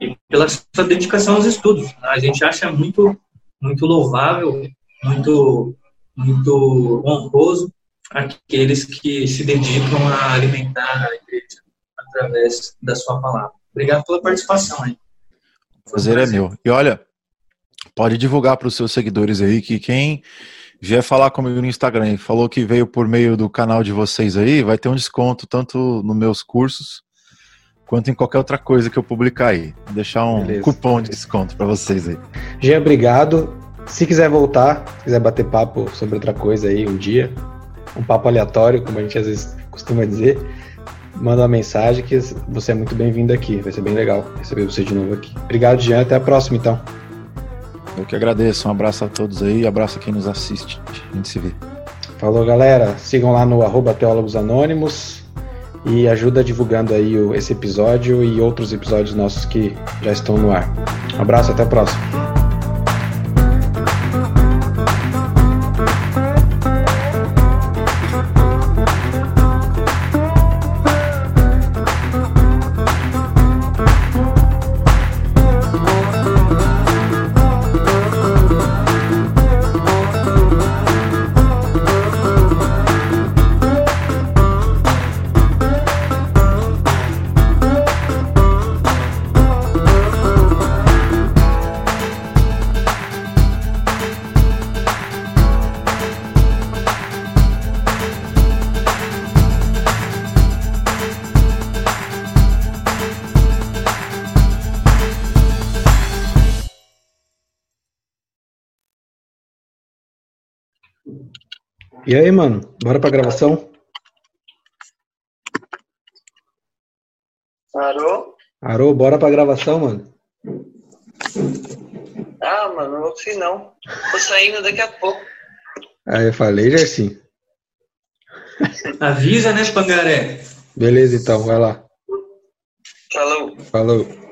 e pela sua dedicação aos estudos. A gente acha muito, muito louvável, muito, muito honroso aqueles que se dedicam a alimentar a igreja através da sua palavra. Obrigado pela participação aí. O prazer é meu. E olha, pode divulgar para os seus seguidores aí que quem vier falar comigo no Instagram e falou que veio por meio do canal de vocês aí, vai ter um desconto tanto nos meus cursos quanto em qualquer outra coisa que eu publicar aí. Vou deixar um Beleza. cupom de desconto para vocês aí. Jean, obrigado. Se quiser voltar, se quiser bater papo sobre outra coisa aí um dia, um papo aleatório, como a gente às vezes costuma dizer, manda uma mensagem que você é muito bem-vindo aqui. Vai ser bem legal receber você de novo aqui. Obrigado, Jean. Até a próxima, então. Eu que agradeço. Um abraço a todos aí. Abraço a quem nos assiste. A gente se vê. Falou, galera. Sigam lá no arroba Teólogos Anônimos e ajuda divulgando aí esse episódio e outros episódios nossos que já estão no ar. Um abraço, até a próxima. E aí, mano, bora pra gravação? Arô? Arô, bora pra gravação, mano. Ah, mano, não sei não. Tô saindo daqui a pouco. Ah, eu falei, já sim. Avisa, né, Pangaré? Beleza, então, vai lá. Falou. Falou.